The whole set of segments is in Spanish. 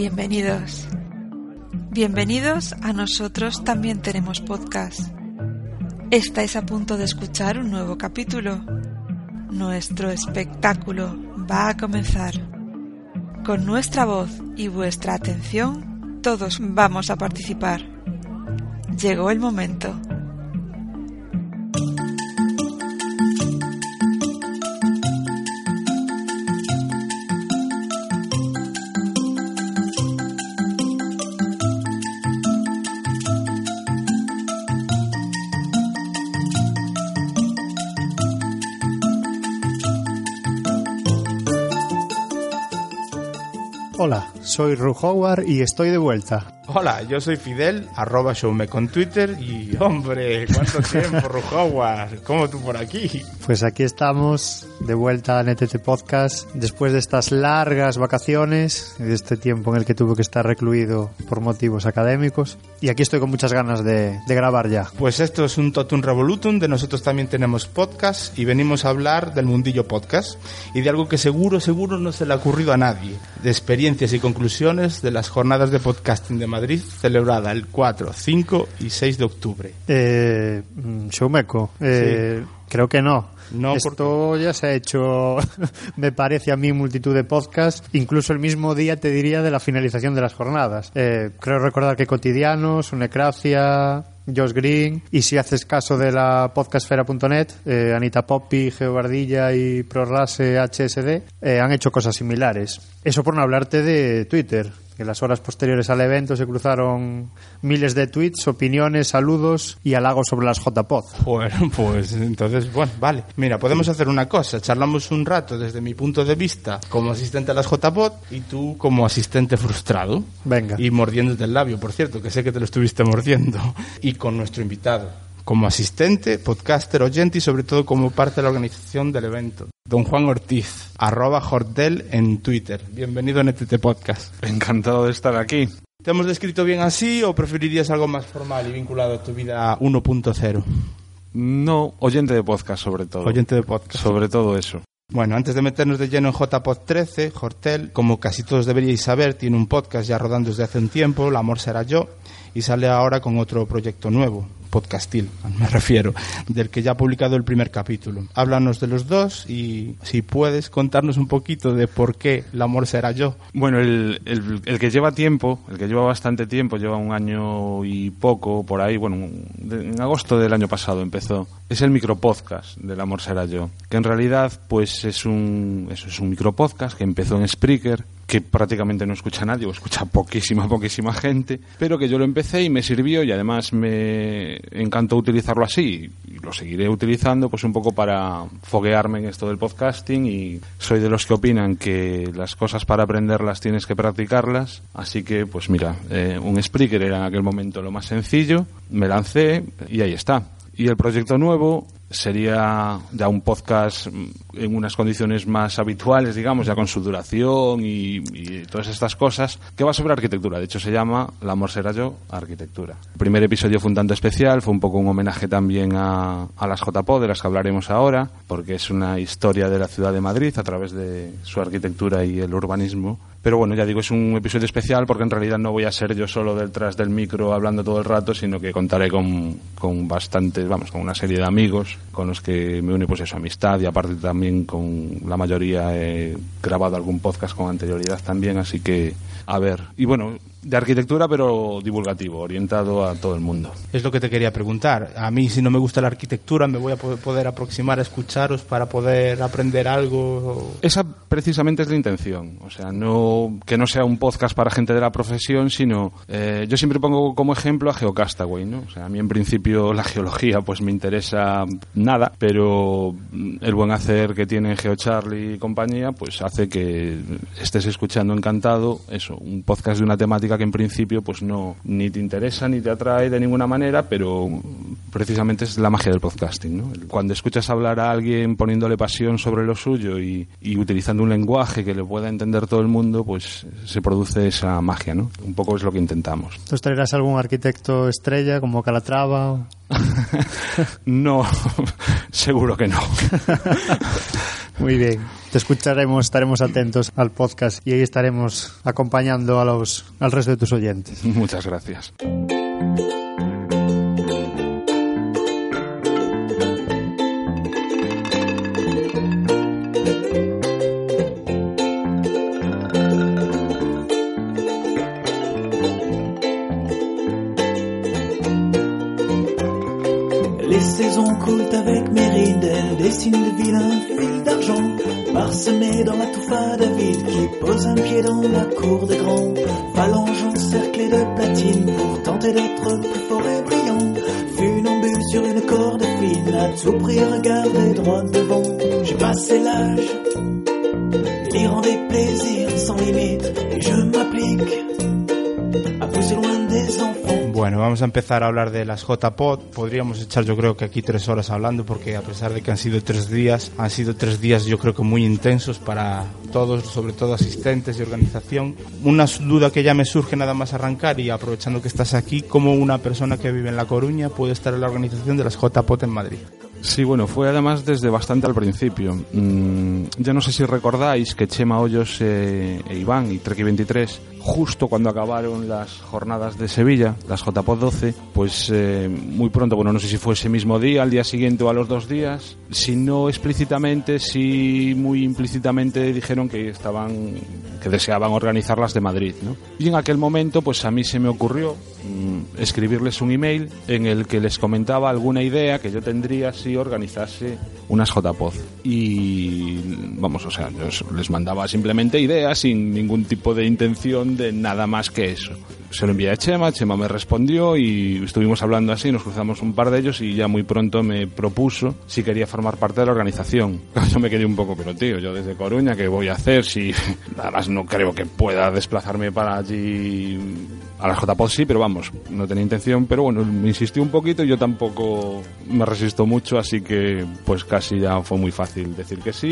Bienvenidos. Bienvenidos a nosotros también tenemos podcast. Estáis a punto de escuchar un nuevo capítulo. Nuestro espectáculo va a comenzar. Con nuestra voz y vuestra atención, todos vamos a participar. Llegó el momento. Soy Ru Howard y estoy de vuelta. Hola, yo soy Fidel, arroba showme con Twitter y hombre, ¿cuánto tiempo, Ru Howard? ¿Cómo tú por aquí? Pues aquí estamos de vuelta a NTT Podcast después de estas largas vacaciones y de este tiempo en el que tuve que estar recluido por motivos académicos. Y aquí estoy con muchas ganas de, de grabar ya. Pues esto es un Totum Revolutum, de nosotros también tenemos podcast y venimos a hablar del mundillo podcast y de algo que seguro, seguro no se le ha ocurrido a nadie, de experiencias y conclusiones de las jornadas de podcasting de Madrid celebrada el 4, 5 y 6 de octubre. Eh, mm, Showmeco, eh, creo que no. No, Esto ya se ha hecho, me parece a mí, multitud de podcasts, incluso el mismo día te diría de la finalización de las jornadas. Eh, creo recordar que Cotidianos, Unecracia, Josh Green, y si haces caso de la podcastfera.net, eh, Anita Poppy, Geobardilla y ProRase HSD eh, han hecho cosas similares. Eso por no hablarte de Twitter, que en las horas posteriores al evento se cruzaron miles de tweets, opiniones, saludos y halagos sobre las JPod. Bueno, pues entonces, bueno, vale. Mira, podemos hacer una cosa. Charlamos un rato desde mi punto de vista como asistente a las JPod y tú como asistente frustrado. Venga. Y mordiéndote el labio, por cierto, que sé que te lo estuviste mordiendo. Y con nuestro invitado. Como asistente, podcaster, oyente y sobre todo como parte de la organización del evento. Don Juan Ortiz, arroba Jordel en Twitter. Bienvenido a NTT Podcast. Encantado de estar aquí. ¿Te hemos descrito bien así o preferirías algo más formal y vinculado a tu vida 1.0? No, oyente de podcast sobre todo. Oyente de podcast. Sobre todo eso. Bueno, antes de meternos de lleno en JPod 13, Hortel, como casi todos deberíais saber, tiene un podcast ya rodando desde hace un tiempo, El amor será yo, y sale ahora con otro proyecto nuevo, podcastil, me refiero, del que ya ha publicado el primer capítulo. Háblanos de los dos y si puedes contarnos un poquito de por qué El amor será yo. Bueno, el, que lleva tiempo, el que lleva bastante tiempo, lleva un año y poco por ahí, bueno, en agosto del año pasado empezó, es el micropodcast del Amor Será Yo, que en realidad pues es un, eso es un micropodcast que empezó en Spreaker, que prácticamente no escucha nadie, o escucha poquísima, poquísima gente, pero que yo lo empecé y me sirvió y además me encantó utilizarlo así y lo seguiré utilizando pues un poco para foguearme en esto del podcasting y soy de los que opinan que las cosas para aprenderlas tienes que practicarlas, así que pues mira, eh, un Spreaker era en aquel momento lo más sencillo, me lancé y ahí está. Y el proyecto nuevo sería ya un podcast en unas condiciones más habituales, digamos, ya con su duración y, todas estas cosas, que va sobre arquitectura. De hecho, se llama El amor será yo, arquitectura. El primer episodio fue un tanto especial, fue un poco un homenaje también a, a las JPO, de las que hablaremos ahora, porque es una historia de la ciudad de Madrid a través de su arquitectura y el urbanismo. Pero bueno, ya digo, es un episodio especial porque en realidad no voy a ser yo solo detrás del micro hablando todo el rato, sino que contaré con, con bastantes, vamos, con una serie de amigos con los que me une pues eso, amistad y aparte también con la mayoría he grabado algún podcast con anterioridad también, así que a ver. Y bueno, de arquitectura, pero divulgativo, orientado a todo el mundo. Es lo que te quería preguntar. A mí, si no me gusta la arquitectura, me voy a poder aproximar a escucharos para poder aprender algo. Esa precisamente es la intención. O sea, no que no sea un podcast para gente de la profesión, sino eh, yo siempre pongo como ejemplo a Geocastaway, ¿no? O sea, a mí en principio la geología pues me interesa nada, pero el buen hacer que tiene GeoCharlie y compañía, pues hace que estés escuchando encantado eso, un podcast de una temática que en principio pues no ni te interesa ni te atrae de ninguna manera, pero precisamente es la magia del podcasting, ¿no? Cuando escuchas hablar a alguien poniéndole pasión sobre lo suyo y, utilizando un lenguaje que le pueda entender todo el mundo, pues se produce esa magia, ¿no? Un poco es lo que intentamos. ¿Tú traerás algún arquitecto estrella como Calatrava? no, seguro que no. Muy bien. Te escucharemos, estaremos atentos al podcast y ahí estaremos acompañando a los, al resto de tus oyentes. Muchas gracias. Avec mes rides, elles dessinent de vilains fils d'argent, parsemés dans la touffa David qui pose un pied dans la cour des grands, phalanges encerclées de platine pour tenter d'être plus fort et brillant, funambule sur une corde fine, à tout prix regarder droit devant, j'ai passé l'âge, délirant des plaisirs sans limite, et je m'applique vamos a empezar a hablar de las JPod. Podríamos echar yo creo que aquí tres horas hablando porque a pesar de que han sido tres días, han sido tres días yo creo que muy intensos para todos, sobre todo asistentes y organización. Una duda que ya me surge nada más arrancar y aprovechando que estás aquí, ¿cómo una persona que vive en La Coruña puede estar en la organización de las JPod en Madrid? Sí, bueno, fue además desde bastante al principio. Mm, ya no sé si recordáis que Chema Hoyos eh, e Iván y Treki 23, justo cuando acabaron las jornadas de Sevilla, las JPOD 12, pues eh, muy pronto, bueno, no sé si fue ese mismo día, al día siguiente o a los dos días, si no explícitamente, sí muy implícitamente dijeron que estaban, que deseaban organizarlas de Madrid. Y en aquel momento, pues a mí se me ocurrió mm, escribirles un email en el que les comentaba alguna idea que yo tendría si organizase unas JPOD. Y vamos, o sea, yo les mandaba simplemente ideas sin ningún tipo de intención de nada más que eso. Se lo envié a Chema, Chema me respondió y estuvimos hablando así, nos cruzamos un par de ellos y ya muy pronto me propuso si quería formar parte de la organización. Yo me quedé un poco, pero tío, yo desde Coruña, ¿qué voy a hacer si nada más no creo que pueda desplazarme para allí a las JPOD sí, pero vamos, no tenía intención, pero bueno, me insistió un poquito y yo tampoco me resisto mucho, así que pues casi ya fue muy fácil decir que sí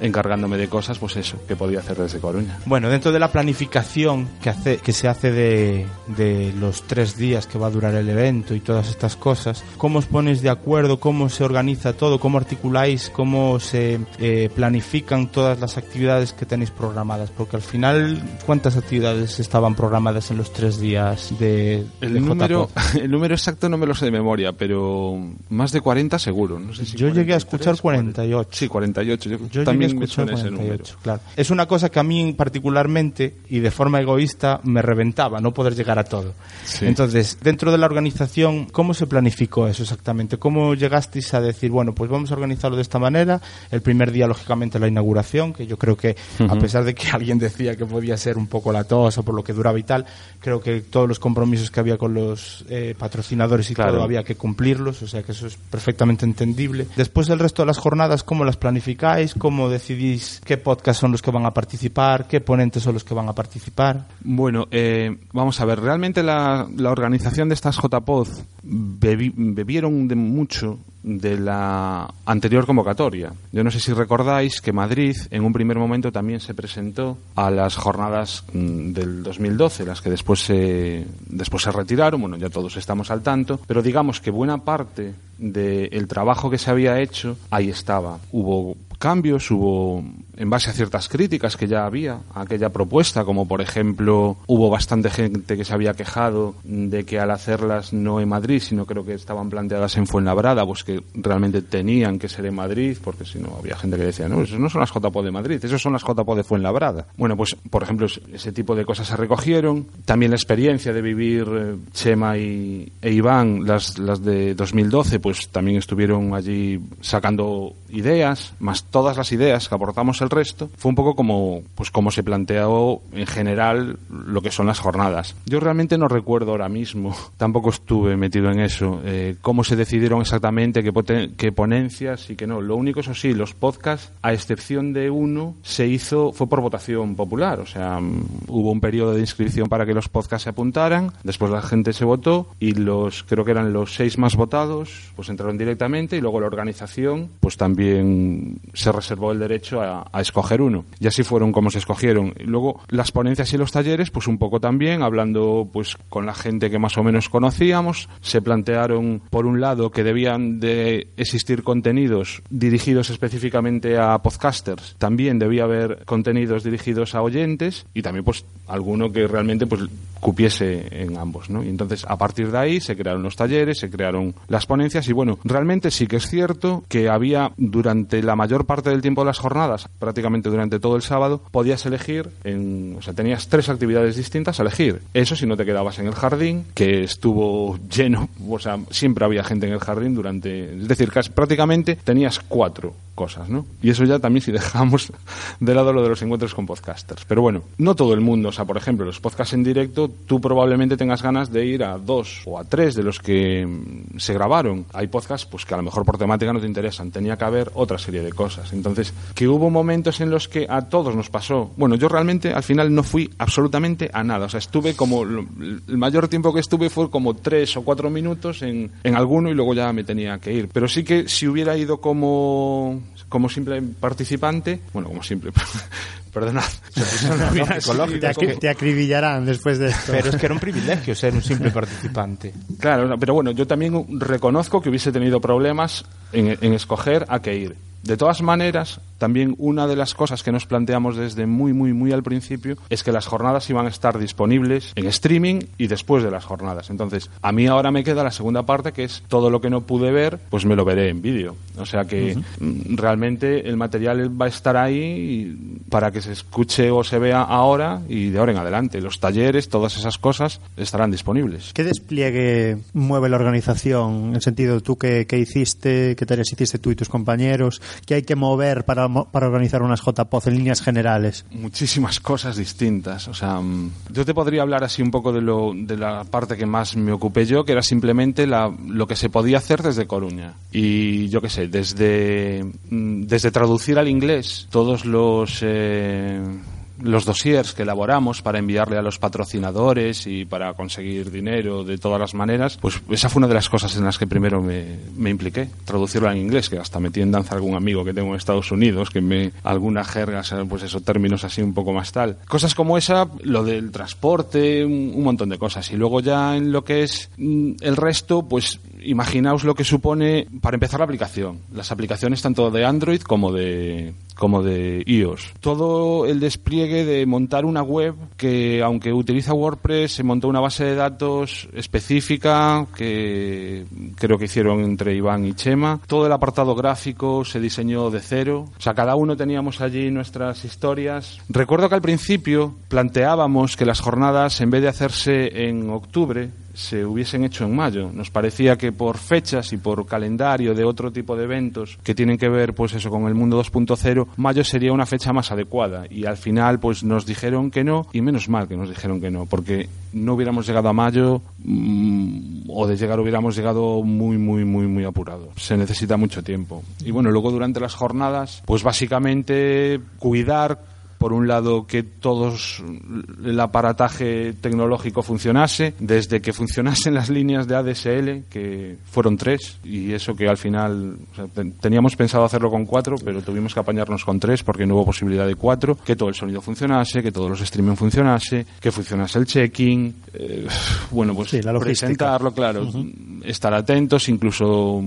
y encargándome de cosas, pues eso, que podía hacer desde Coruña. Bueno, dentro de la planificación que, hace, que se hace de, de los tres días que va a durar el evento y todas estas cosas, ¿cómo os ponéis de acuerdo? ¿Cómo se organiza todo? ¿Cómo articuláis? ¿Cómo se eh, planifican todas las actividades que tenéis programadas? Porque al final, ¿cuántas actividades estaban programadas en los tres días? De, el número el número exacto no me lo sé de memoria pero más de 40 seguro no sé si yo llegué a escuchar 48 sí 48 yo, yo también llegué a escuchar 48 claro. Es una cosa que a mí particularmente y de forma egoísta me reventaba no poder llegar a todo. Sí. entonces dentro de la organización cómo se planificó eso exactamente cómo llegasteis a decir bueno pues vamos a organizarlo de esta manera el primer día lógicamente la inauguración que yo creo que a pesar de que alguien decía que podía ser un poco latosa por lo que duraba y tal creo que todos los compromisos que había con los eh, patrocinadores y Claro. todo había que cumplirlos, o sea que eso es perfectamente entendible. Después del resto de las jornadas, ¿cómo las planificáis? ¿Cómo decidís qué podcasts son los que van a participar? ¿Qué ponentes son los que van a participar? Bueno, eh, vamos a ver, realmente la, la organización de estas JPOD bebi- bebieron de mucho de la anterior convocatoria. Yo no sé si recordáis que Madrid en un primer momento también se presentó a las jornadas mm, del 2012, las que después se, después se retiraron, bueno, ya todos estamos al tanto, pero digamos que buena parte del trabajo que se había hecho, ahí estaba. Hubo cambios, hubo en base a ciertas críticas que ya había a aquella propuesta, como por ejemplo hubo bastante gente que se había quejado de que al hacerlas no en Madrid, sino creo que estaban planteadas en Fuenlabrada, pues que realmente tenían que ser en Madrid, porque si no había gente que decía, no, eso no son las JPO de Madrid, eso son las JPO de Fuenlabrada. Bueno, pues por ejemplo ese tipo de cosas se recogieron, también la experiencia de vivir eh, Chema y, e Iván, las, las de 2012, pues también estuvieron allí sacando ideas, más todas las ideas que aportamos el resto, fue un poco como, pues como se planteó en general lo que son las jornadas. Yo realmente no recuerdo ahora mismo, tampoco estuve metido en eso, eh, cómo se decidieron exactamente qué, ponencias y qué no. Lo único, eso sí, los podcasts, a excepción de uno, se hizo, fue por votación popular, o sea, mm, hubo un periodo de inscripción para que los podcasts se apuntaran, después la gente se votó y los, creo que eran los seis más votados, pues entraron directamente y luego la organización, pues también se reservó el derecho a, escoger uno. Y así fueron como se escogieron. Luego las ponencias y los talleres, pues un poco también, hablando pues con la gente que más o menos conocíamos, se plantearon por un lado que debían de existir contenidos dirigidos específicamente a podcasters, también debía haber contenidos dirigidos a oyentes y también pues alguno que realmente pues cupiese en ambos, ¿no? Y entonces a partir de ahí se crearon los talleres, se crearon las ponencias y bueno, realmente sí que es cierto que había durante la mayor parte del tiempo de las jornadas prácticamente durante todo el sábado, podías elegir, en, o sea, tenías tres actividades distintas a elegir. Eso si no te quedabas en el jardín, que estuvo lleno, o sea, siempre había gente en el jardín durante, es decir, casi, prácticamente tenías cuatro cosas, ¿no? Y eso ya también si dejamos de lado lo de los encuentros con podcasters. Pero bueno, no todo el mundo, o sea, por ejemplo, los podcasts en directo, tú probablemente tengas ganas de ir a dos o a tres de los que mm, se grabaron. Hay podcasts pues que a lo mejor por temática no te interesan, tenía que haber otra serie de cosas. Entonces, que hubo momentos en los que a todos nos pasó. Bueno, yo realmente al final no fui absolutamente a nada, o sea, estuve como el mayor tiempo que estuve fue como tres o cuatro minutos en, en alguno y luego ya me tenía que ir. Pero sí que si hubiera ido como como simple participante, bueno, como simple, perdonad, te, te, acribillarán después de esto. Pero es que era un privilegio ser un simple participante. Claro, pero bueno, yo también reconozco que hubiese tenido problemas en, en escoger a qué ir. De todas maneras, también una de las cosas que nos planteamos desde muy, muy, muy al principio es que las jornadas iban a estar disponibles en streaming y después de las jornadas. Entonces, a mí ahora me queda la segunda parte, que es todo lo que no pude ver, pues me lo veré en vídeo. O sea que mm, realmente el material va a estar ahí para que se escuche o se vea ahora y de ahora en adelante. Los talleres, todas esas cosas estarán disponibles. ¿Qué despliegue mueve la organización? En el sentido, tú que, hiciste, qué tareas hiciste tú y tus compañeros, qué hay que mover para para organizar unas JPOZ en líneas generales? Muchísimas cosas distintas. O sea, mm, yo te podría hablar así un poco de, lo, de la parte que más me ocupé yo, que era simplemente la, lo que se podía hacer desde Coruña. Y yo qué sé, desde, mm, desde traducir al inglés todos los... Eh, los dossiers que elaboramos para enviarle a los patrocinadores y para conseguir dinero de todas las maneras, pues esa fue una de las cosas en las que primero me, me impliqué, traducirlo en inglés, que hasta metí en danza algún amigo que tengo en Estados Unidos, que me algunas jergas, pues esos términos así un poco más tal. Cosas como esa, lo del transporte, un, un montón de cosas. Y luego ya en lo que es mm, el resto, pues imaginaos lo que supone, para empezar, la aplicación. Las aplicaciones tanto de Android como de, como de iOS. Todo el despliegue de montar una web que, aunque utiliza WordPress, se montó una base de datos específica que creo que hicieron entre Iván y Chema. Todo el apartado gráfico se diseñó de cero. O sea, cada uno teníamos allí nuestras historias. Recuerdo que al principio planteábamos que las jornadas, en vez de hacerse en octubre, se hubiesen hecho en mayo. Nos parecía que por fechas y por calendario de otro tipo de eventos que tienen que ver pues eso con el mundo 2.0, mayo sería una fecha más adecuada y al final pues nos dijeron que no y menos mal que nos dijeron que no, porque no hubiéramos llegado a mayo mm, o de llegar hubiéramos llegado muy muy muy muy apurado. Se necesita mucho tiempo. Y bueno, luego durante las jornadas pues básicamente cuidar por un lado, que todos el aparataje tecnológico funcionase, desde que funcionasen las líneas de ADSL, que fueron tres, y eso que al final teníamos pensado hacerlo con cuatro, pero tuvimos que apañarnos con tres porque no hubo posibilidad de cuatro, que todo el sonido funcionase, que todos los streaming funcionase, que funcionase el checking, eh, bueno, pues presentarlo, claro, estar atentos, incluso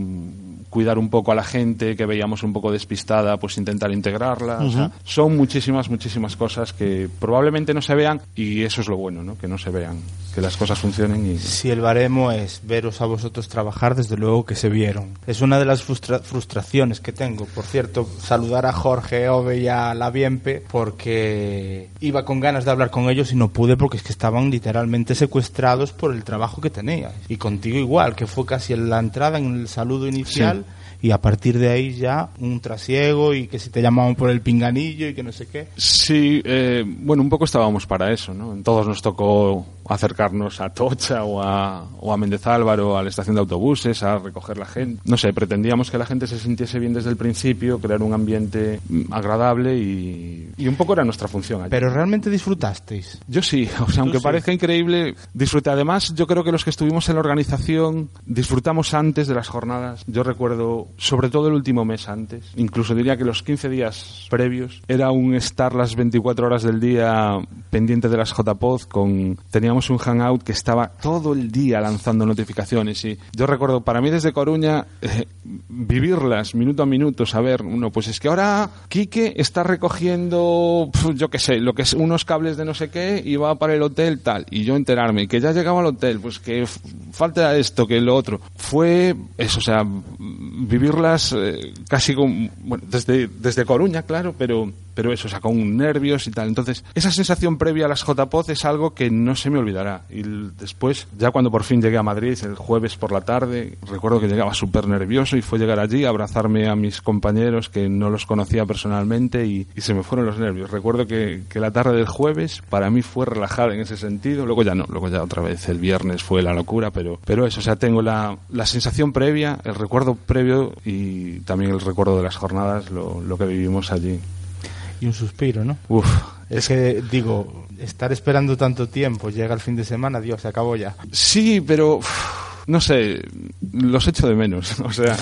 cuidar un poco a la gente que veíamos un poco despistada, pues intentar integrarla. son muchísimas, muchísimas cosas que probablemente no se vean y eso es lo bueno, ¿no? que no se vean, que las cosas funcionen. Y... Si el baremo es veros a vosotros trabajar, desde luego que se vieron. Es una de las frustraciones que tengo. Por cierto, saludar a Jorge Ove y a La Bienpe porque iba con ganas de hablar con ellos y no pude porque es que estaban literalmente secuestrados por el trabajo que tenías. Y contigo igual, que fue casi en la entrada, en el saludo inicial y a partir de ahí ya un trasiego y que si te llamaban por el pinganillo y que no sé qué. Sí, eh, bueno, un poco estábamos para eso, ¿no? Todos nos tocó acercarnos a Tocha o a, o a Méndez Álvaro, a la estación de autobuses, a recoger la gente. No sé, pretendíamos que la gente se sintiese bien desde el principio, crear un ambiente mm, agradable y, y un poco era nuestra función. Allí. Pero realmente disfrutasteis. Yo sí, o sea, aunque parezca increíble, disfruté. Además, yo creo que los que estuvimos en la organización disfrutamos antes de las jornadas. Yo recuerdo, sobre todo el último mes antes, incluso diría que los 15 días previos, era un estar las 24 horas del día pendiente de las JPod con teníamos un hangout que estaba todo el día lanzando notificaciones y yo recuerdo para mí desde Coruña eh, vivirlas minuto a minuto, saber, uno, pues es que ahora Quique está recogiendo, yo qué sé, lo que es unos cables de no sé qué y va para el hotel tal y yo enterarme que ya llegaba al hotel, pues que falta esto, que lo otro. Fue eso, o sea, vivirlas eh, casi con, bueno, desde, desde Coruña, claro, pero pero eso, o sea, con nervios y tal. Entonces, esa sensación previa a las JPOZ es algo que no se me olvidará. Y después, ya cuando por fin llegué a Madrid, el jueves por la tarde, recuerdo que llegaba súper nervioso y fue llegar allí, abrazarme a mis compañeros que no los conocía personalmente y, se me fueron los nervios. Recuerdo que, que, la tarde del jueves para mí fue relajada en ese sentido. Luego ya no, luego ya otra vez el viernes fue la locura, pero, pero eso, o sea, tengo la, la sensación previa, el recuerdo previo y también el recuerdo de las jornadas, lo, lo que vivimos allí un suspiro, ¿no? Uf. Es que, digo, estar esperando tanto tiempo, llega el fin de semana, Dios, se acabó ya. Sí, pero no sé, los echo de menos. O sea,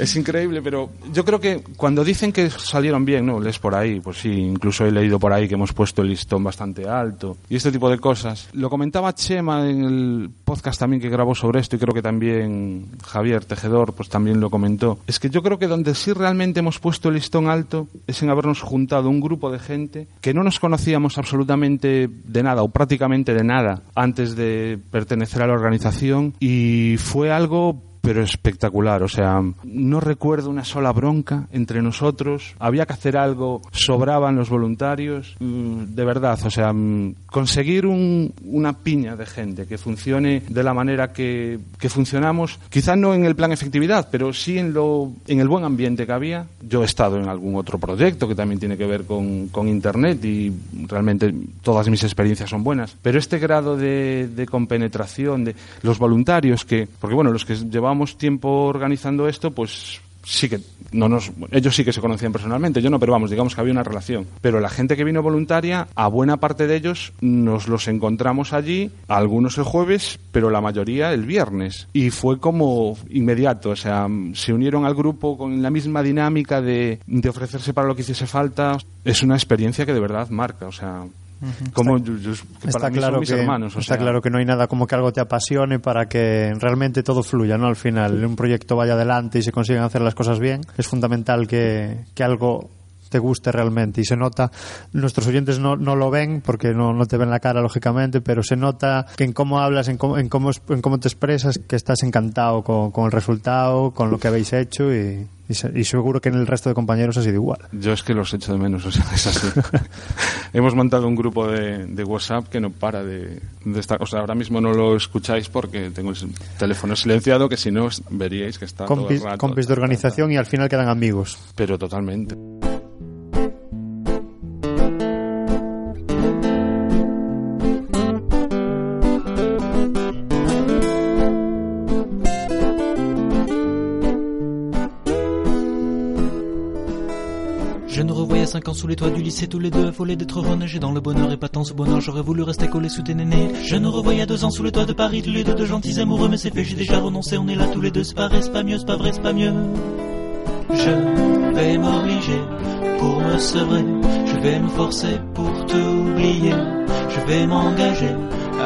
es increíble, pero yo creo que cuando dicen que salieron bien, ¿no? Lees por ahí, pues sí, incluso he leído por ahí que hemos puesto el listón bastante alto y este tipo de cosas. Lo comentaba Chema en el podcast también que grabó sobre esto y creo que también Javier Tejedor pues también lo comentó. Es que yo creo que donde sí realmente hemos puesto el listón alto es en habernos juntado un grupo de gente que no nos conocíamos absolutamente de nada o prácticamente de nada antes de pertenecer a la organización y y fue algo pero espectacular. O sea, no recuerdo una sola bronca entre nosotros. Había que hacer algo, sobraban los voluntarios. Mm, de verdad, o sea, mm, conseguir una piña de gente que funcione de la manera que, funcionamos, quizás no en el plan efectividad, pero sí en, lo, en el buen ambiente que había. Yo he estado en algún otro proyecto que también tiene que ver con, Internet y realmente todas mis experiencias son buenas. Pero este grado de, de compenetración de los voluntarios que, porque bueno, los que llevamos llevábamos tiempo organizando esto, pues sí que no nos ellos sí que se conocían personalmente, yo no, pero vamos, digamos que había una relación. Pero la gente que vino voluntaria, a buena parte de ellos nos los encontramos allí, algunos el jueves, pero la mayoría el viernes. Y fue como inmediato, o sea, se unieron al grupo con la misma dinámica de, de ofrecerse para lo que hiciese falta. Es una experiencia que de verdad marca, o sea, como está, claro que, está claro que no hay nada como que algo te apasione para que realmente todo fluya, ¿no? Al final, un proyecto vaya adelante y se consigan hacer las cosas bien, es fundamental que, que algo te guste realmente y se nota, nuestros oyentes no, no lo ven porque no, no, te ven la cara lógicamente, pero se nota que en cómo hablas, en cómo, en cómo, en cómo te expresas, que estás encantado con, con el resultado, con lo que habéis hecho y, y, seguro que en el resto de compañeros ha sido igual. Yo es que los echo de menos, o sea, es así. Hemos montado un grupo de, de, WhatsApp que no para de, de estar. O sea, ahora mismo no lo escucháis porque tengo el teléfono silenciado, que si no veríais que está compis, todo el rato, compis de organización y al final quedan amigos. Pero totalmente. Sous les toits du lycée, tous les deux affolés d'être renagés dans le bonheur et pas tant ce bonheur. J'aurais voulu rester collé sous tes nénés. Je nous a deux ans sous les toits de Paris, tous les deux de gentils amoureux, mais c'est fait, j'ai déjà renoncé. On est là tous les deux, c'est pas vrai, c'est pas mieux, c'est pas vrai, c'est pas mieux. Je vais m'obliger pour me sevrer. Je vais me forcer pour t'oublier. Je vais m'engager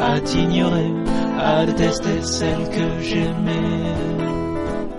à t'ignorer, à détester celle que j'aimais.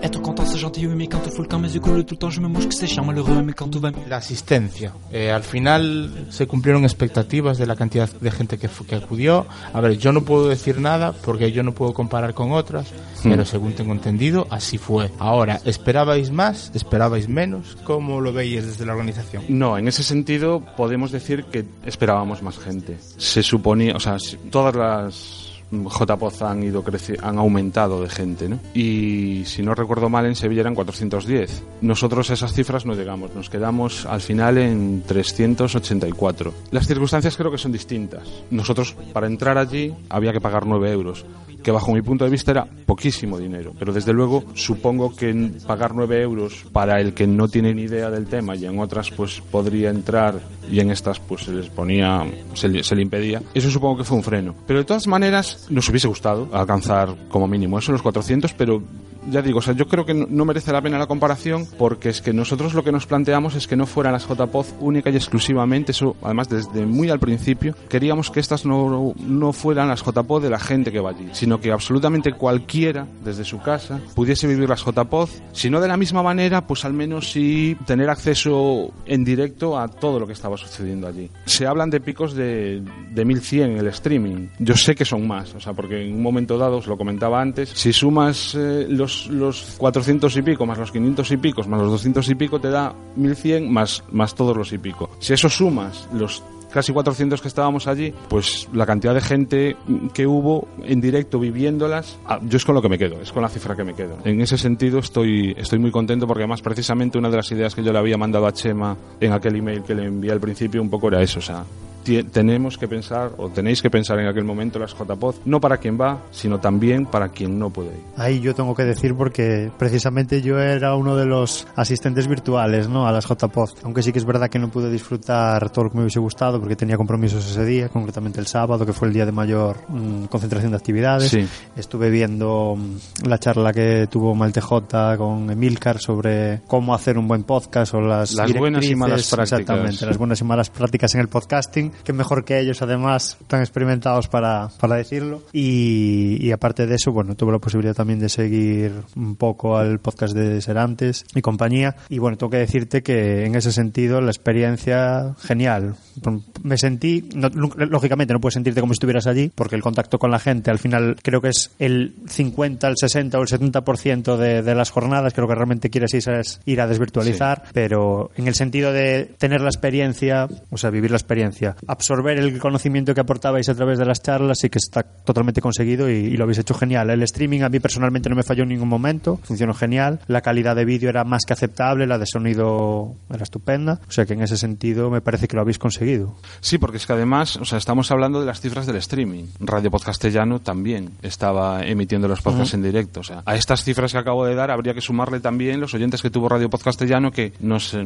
Être content c'est gentil, oui, mais quand tout fout le camp, mes yeux coulent tout le temps, je me mouche que c'est chiant, malheureux, mais quand tout va La asistencia. Eh, al final se cumplieron expectativas de la cantidad de gente que, que acudió. A ver, yo no puedo decir nada porque yo no puedo comparar con otras, pero según tengo entendido, así fue. Ahora, ¿esperabais más? ¿Esperabais menos? ¿Cómo lo veis desde la organización? No, en ese sentido podemos decir que esperábamos más gente. Se suponía, o sea, todas las JPOZ han ido han aumentado de gente, ¿no? Y si no recuerdo mal, en Sevilla eran 410. Nosotros a esas cifras no llegamos, nos quedamos al final en 384. Las circunstancias creo que son distintas. Nosotros, para entrar allí, había que pagar 9 euros, que bajo mi punto de vista era poquísimo dinero, pero desde luego supongo que pagar 9 euros para el que no tiene ni idea del tema y en otras pues podría entrar y en estas pues se les ponía, se se le impedía, eso supongo que fue un freno. Pero de todas maneras nos hubiese gustado alcanzar como mínimo eso, los 400, pero ya digo, o sea, yo creo que no merece la pena la comparación porque es que nosotros lo que nos planteamos es que no fueran las JPOZ única y exclusivamente, eso además desde muy al principio, queríamos que estas no, no fueran las JPOZ de la gente que va allí, sino que absolutamente cualquiera desde su casa pudiese vivir las JPOZ, si no de la misma manera, pues al menos sí tener acceso en directo a todo lo que estaba sucediendo allí. Se hablan de picos de, de 1100 en el streaming, yo sé que son más, o sea, porque en un momento dado, os lo comentaba antes, si sumas eh, los, los 400 y pico más los 500 y pico más los 200 y pico te da 1100 más, más todos los y pico. Si eso sumas los casi 400 que estábamos allí, pues la cantidad de gente que hubo en directo viviéndolas, ah, yo es con lo que me quedo, es con la cifra que me quedo. En ese sentido estoy, estoy muy contento porque además precisamente una de las ideas que yo le había mandado a Chema en aquel email que le envié al principio un poco era eso, o sea, tenemos que pensar o tenéis que pensar en aquel momento las JPOZ, no para quien va, sino también para quien no puede ir. Ahí yo tengo que decir porque precisamente yo era uno de los asistentes virtuales ¿no? a las JPOZ, aunque sí que es verdad que no pude disfrutar todo lo que me hubiese gustado porque tenía compromisos ese día, concretamente el sábado, que fue el día de mayor mm, concentración de actividades. Sí. Estuve viendo mm, la charla que tuvo Malte J con Emilcar sobre cómo hacer un buen podcast o las, Las buenas y malas prácticas. Exactamente, las buenas y malas prácticas en el podcasting, que mejor que ellos además tan experimentados para, para decirlo. Y, aparte de eso, bueno, tuve la posibilidad también de seguir un poco al podcast de Serantes y compañía. Y bueno, tengo que decirte que en ese sentido la experiencia genial. Me sentí, no- lógicamente no puedes sentirte como si estuvieras allí, porque el contacto con la gente al final creo que es el 50, el 60 o el 70% de, de las jornadas, creo que realmente quieres ir, es ir a desvirtualizar, pero en el sentido de tener la experiencia, o sea, vivir la experiencia, absorber el conocimiento que aportabais a través de las charlas, sí que está totalmente conseguido y, y lo habéis hecho genial. El streaming a mí personalmente no me falló en ningún momento, funcionó genial, la calidad de vídeo era más que aceptable, la de sonido era estupenda, o sea que en ese sentido me parece que lo habéis conseguido. Sí, porque es que además, o sea, estamos hablando de las cifras del streaming. Radio Podcastellano también estaba emitiendo los podcasts en directo. O sea, a estas cifras que acabo de dar habría que sumarle también los oyentes que tuvo Radio Podcastellano, que no sé,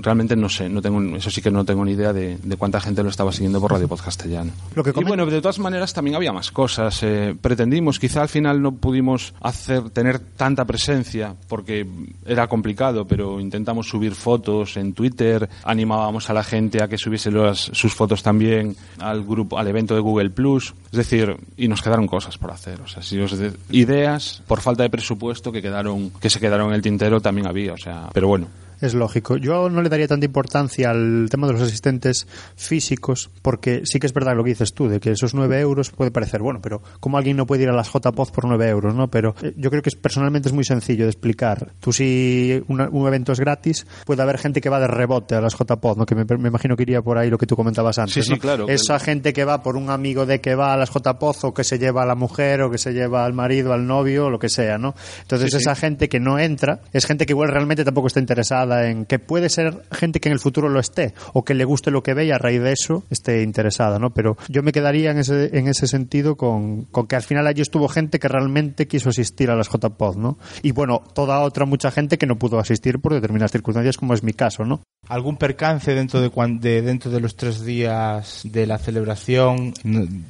realmente no sé, no tengo, eso sí que no tengo ni idea de, de cuánta gente lo estaba siguiendo por Radio Podcastellano. Lo que y bueno, de todas maneras también había más cosas. eh, pretendimos, quizá al final no pudimos hacer, tener tanta presencia porque era complicado, pero intentamos subir fotos en Twitter, animábamos a la gente a que subiese sus fotos también al grupo, al evento de Google Plus. Es decir, y nos quedaron cosas por hacer. O sea, si de- ideas por falta de presupuesto que quedaron, que se quedaron en el tintero también había. O sea, pero bueno. Es lógico. Yo no le daría tanta importancia al tema de los asistentes físicos, porque sí que es verdad lo que dices tú, de que esos 9 euros puede parecer, bueno, pero ¿cómo alguien no puede ir a las JPOZ por 9 euros? ¿no? Pero eh, yo creo que es, personalmente es muy sencillo de explicar. Tú si una- un evento es gratis, puede haber gente que va de rebote a las JPOZ, ¿no? que me, me imagino que iría por ahí lo que tú comentabas antes. Sí, sí, ¿no? claro, que- Esa gente que va por un amigo de que va a las JPOZ o que se lleva a la mujer o que se lleva al marido, al novio o lo que sea, ¿no? Entonces sí. esa gente que no entra es gente que igual realmente tampoco está interesada en que puede ser gente que en el futuro lo esté o que le guste lo que ve y a raíz de eso esté interesada, ¿no? Pero yo me quedaría en ese, en ese sentido con, con que al final allí estuvo gente que realmente quiso asistir a las JPod, ¿no? Y bueno, toda otra mucha gente que no pudo asistir por determinadas circunstancias, como es mi caso, ¿no? ¿Algún percance dentro de, de- dentro de los tres días de la celebración?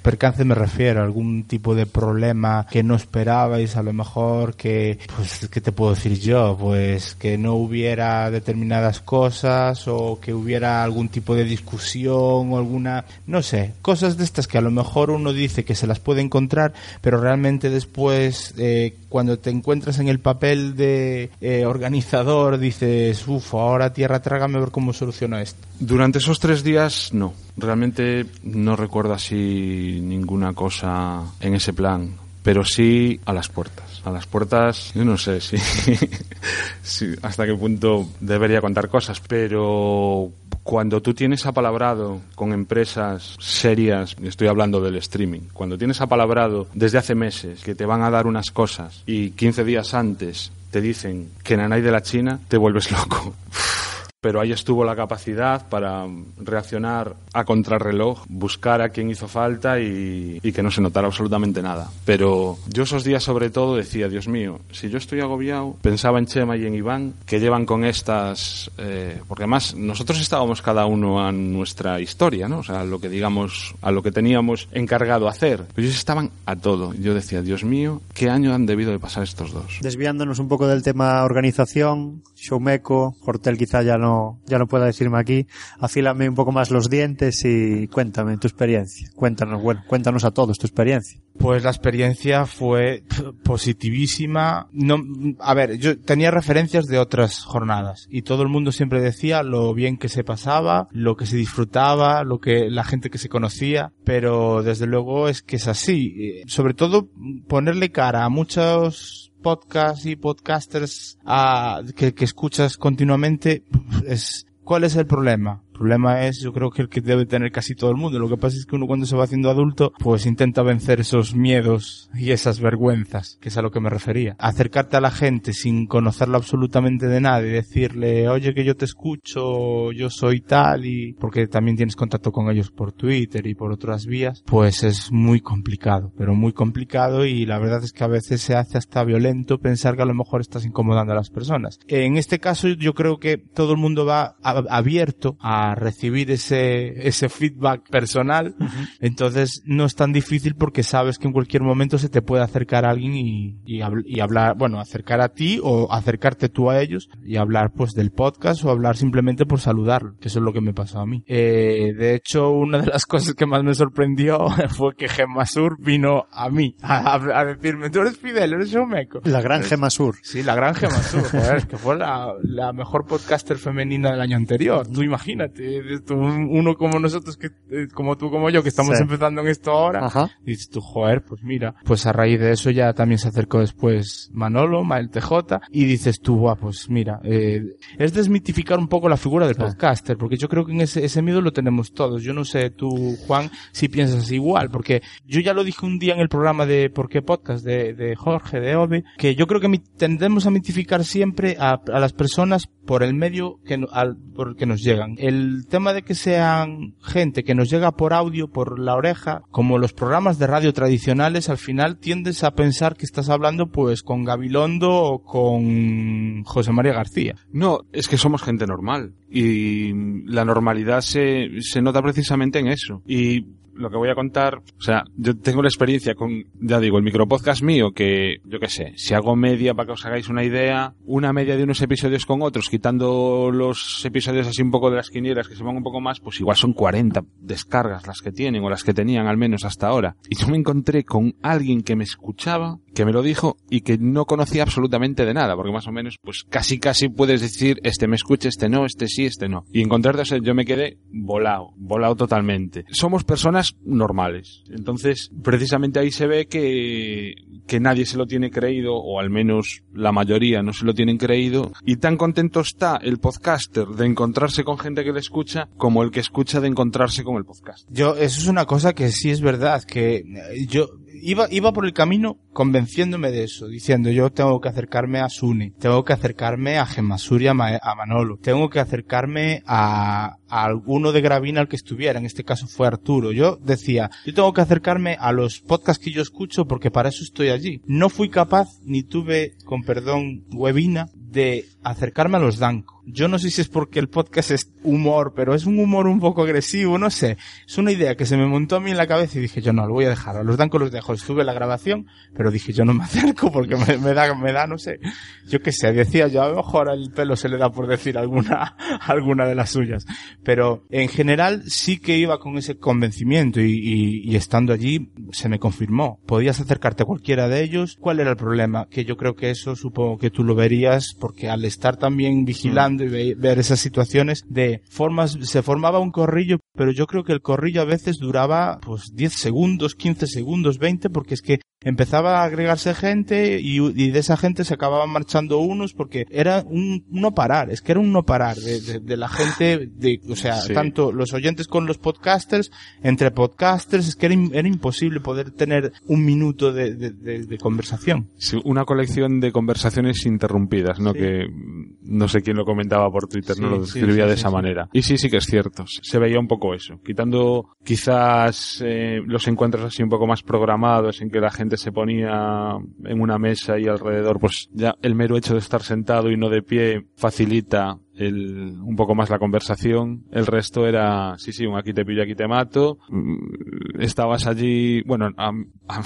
Percance me refiero, algún tipo de problema que no esperabais, a lo mejor que, pues, ¿qué te puedo decir yo? Pues que no hubiera determinadas cosas o que hubiera algún tipo de discusión o alguna, no sé, cosas de estas que a lo mejor uno dice que se las puede encontrar, pero realmente después, eh, cuando te encuentras en el papel de eh, organizador, dices, uff, ahora tierra trágame a ver cómo soluciono esto. Durante esos tres días, no. Realmente no recuerdo así ninguna cosa en ese plan. Pero sí a las puertas. A las puertas, yo no sé si, hasta qué punto debería contar cosas, pero cuando tú tienes apalabrado con empresas serias, estoy hablando del streaming, cuando tienes apalabrado desde hace meses que te van a dar unas cosas y 15 días antes te dicen que Nanay de la China, te vuelves loco. pero ahí estuvo la capacidad para reaccionar a contrarreloj, buscar a quien hizo falta y, y que no se notara absolutamente nada. Pero yo esos días sobre todo decía, Dios mío, si yo estoy agobiado, pensaba en Chema y en Iván, que llevan con estas... eh, porque además nosotros estábamos cada uno a nuestra historia, ¿no? O sea, a lo que digamos, a lo que teníamos encargado hacer. Pero ellos estaban a todo. Yo decía, Dios mío, ¿qué año han debido de pasar estos dos? Desviándonos un poco del tema organización, Showmeco, Hortel quizá ya no, ya no pueda decirme aquí, afílame un poco más los dientes y cuéntame tu experiencia. Cuéntanos, bueno, cuéntanos a todos tu experiencia. Pues la experiencia fue positivísima. No, a ver, yo tenía referencias de otras jornadas y todo el mundo siempre decía lo bien que se pasaba, lo que se disfrutaba, lo que la gente que se conocía, pero desde luego es que es así. Eh, Sobre todo ponerle cara a muchos podcasts y podcasters ah, que, que escuchas continuamente es ¿cuál es el problema? Problema es, yo creo que el que debe tener casi todo el mundo. Lo que pasa es que uno cuando se va haciendo adulto, pues intenta vencer esos miedos y esas vergüenzas, que es a lo que me refería. Acercarte a la gente sin conocerlo absolutamente de nada y decirle, oye, que yo te escucho, yo soy tal y, porque también tienes contacto con ellos por Twitter y por otras vías, pues es muy complicado, pero muy complicado y la verdad es que a veces se hace hasta violento pensar que a lo mejor estás incomodando a las personas. En este caso yo creo que todo el mundo va abierto a recibir ese, ese feedback personal, entonces no es tan difícil porque sabes que en cualquier momento se te puede acercar a alguien y, y, habl- y hablar, bueno, acercar a ti o acercarte tú a ellos y hablar pues del podcast o hablar simplemente por saludarlo, que eso es lo que me pasó a mí. Eh, de hecho, una de las cosas que más me sorprendió fue que Gemma Sur vino a mí a, a- a decirme, tú eres Fidel, eres Showmeco. La gran Gema Sur. Sí, la gran Gemma Sur, joder, que fue la, la mejor podcaster femenina del año anterior. Tú imagínate, tú, uno como nosotros, que, eh, como tú, como yo, que estamos Sí. empezando en esto ahora, Ajá. dices tú, joder, pues mira, pues a raíz de eso ya también se acercó después Manolo, Mael TJ, y dices tú, guau, pues mira, eh, es desmitificar un poco la figura del Sí. podcaster, porque yo creo que en ese, ese miedo lo tenemos todos. Yo no sé tú, Juan, si piensas igual, porque yo ya lo dije un día en el programa de ¿Por qué podcast? de, de Jorge, de Ove, que yo creo que tendemos a mitificar siempre a, a las personas por el medio que, al, por el que nos llegan. El tema de que sean gente que nos llega por audio, por la oreja, como los programas de radio tradicionales, al final tiendes a pensar que estás hablando pues con Gabilondo o con José María García. No, es que somos gente normal. Y la normalidad se, se nota precisamente en eso. Y lo que voy a contar, o sea, yo tengo la experiencia con, ya digo, el micropodcast mío, que yo qué sé, si hago media para que os hagáis una idea, una media de unos episodios con otros, quitando los episodios así un poco de las quinielas que se van un poco más, pues igual son 40 descargas las que tienen, o las que tenían al menos hasta ahora. Y yo me encontré con alguien que me escuchaba, que me lo dijo y que no conocía absolutamente de nada, porque más o menos, pues casi casi puedes decir, este me escucha, este no, este sí, este no. Y encontrarte, o sea, yo me quedé volado, volado totalmente. Somos personas normales. Entonces, precisamente ahí se ve que, que nadie se lo tiene creído, o al menos la mayoría no se lo tienen creído, y tan contento está el podcaster de encontrarse con gente que le escucha, como el que escucha de encontrarse con el podcast. Yo, eso es una cosa que sí es verdad, que eh, yo iba, iba por el camino convenciéndome de eso, diciendo yo tengo que acercarme a Sune, tengo que acercarme a Gemasuri, a, a Manolo, tengo que acercarme a, a alguno de Gravina al que estuviera, en este caso fue Arturo. Yo decía, yo tengo que acercarme a los podcasts que yo escucho porque para eso estoy allí. No fui capaz, ni tuve, con perdón, webina, de acercarme a los Danco. Yo no sé si es porque el podcast es humor, pero es un humor un poco agresivo, no sé. Es una idea que se me montó a mí en la cabeza y dije yo no, lo voy a dejar. A los Danco los dejo. Estuve la grabación, pero dije yo no me acerco porque me, me da, me da, no sé. Yo qué sé, decía yo, a lo mejor el pelo se le da por decir alguna, alguna de las suyas. Pero en general sí que iba con ese convencimiento y, y- y estando allí se me confirmó. Podías acercarte a cualquiera de ellos. ¿Cuál era el problema? Que yo creo que eso supongo que tú lo verías porque al estar también vigilando y ve- ver esas situaciones de formas, se formaba un corrillo, pero yo creo que el corrillo a veces duraba pues 10 segundos, 15 segundos, 20, porque es que empezaba a agregarse gente y, y de esa gente se acababan marchando unos porque era un no parar, es que era un no parar de, de- de la gente, de, o sea, Sí. tanto los oyentes con los podcasters, entre podcasters, es que era, im- era imposible poder tener un minuto de, de- de- de conversación. Sí, una colección de conversaciones interrumpidas, ¿no? Sí. Que no sé quién lo comentaba por Twitter, no lo describía sí, de esa manera. Y sí, sí que es cierto. Se veía un poco eso. Quitando quizás eh, los encuentros así un poco más programados en que la gente se ponía en una mesa y alrededor, pues ya el mero hecho de estar sentado y no de pie facilita el, un poco más la conversación. El resto era, sí, sí, un aquí te pillo, aquí te mato. Mm, Estabas allí, bueno, a, a-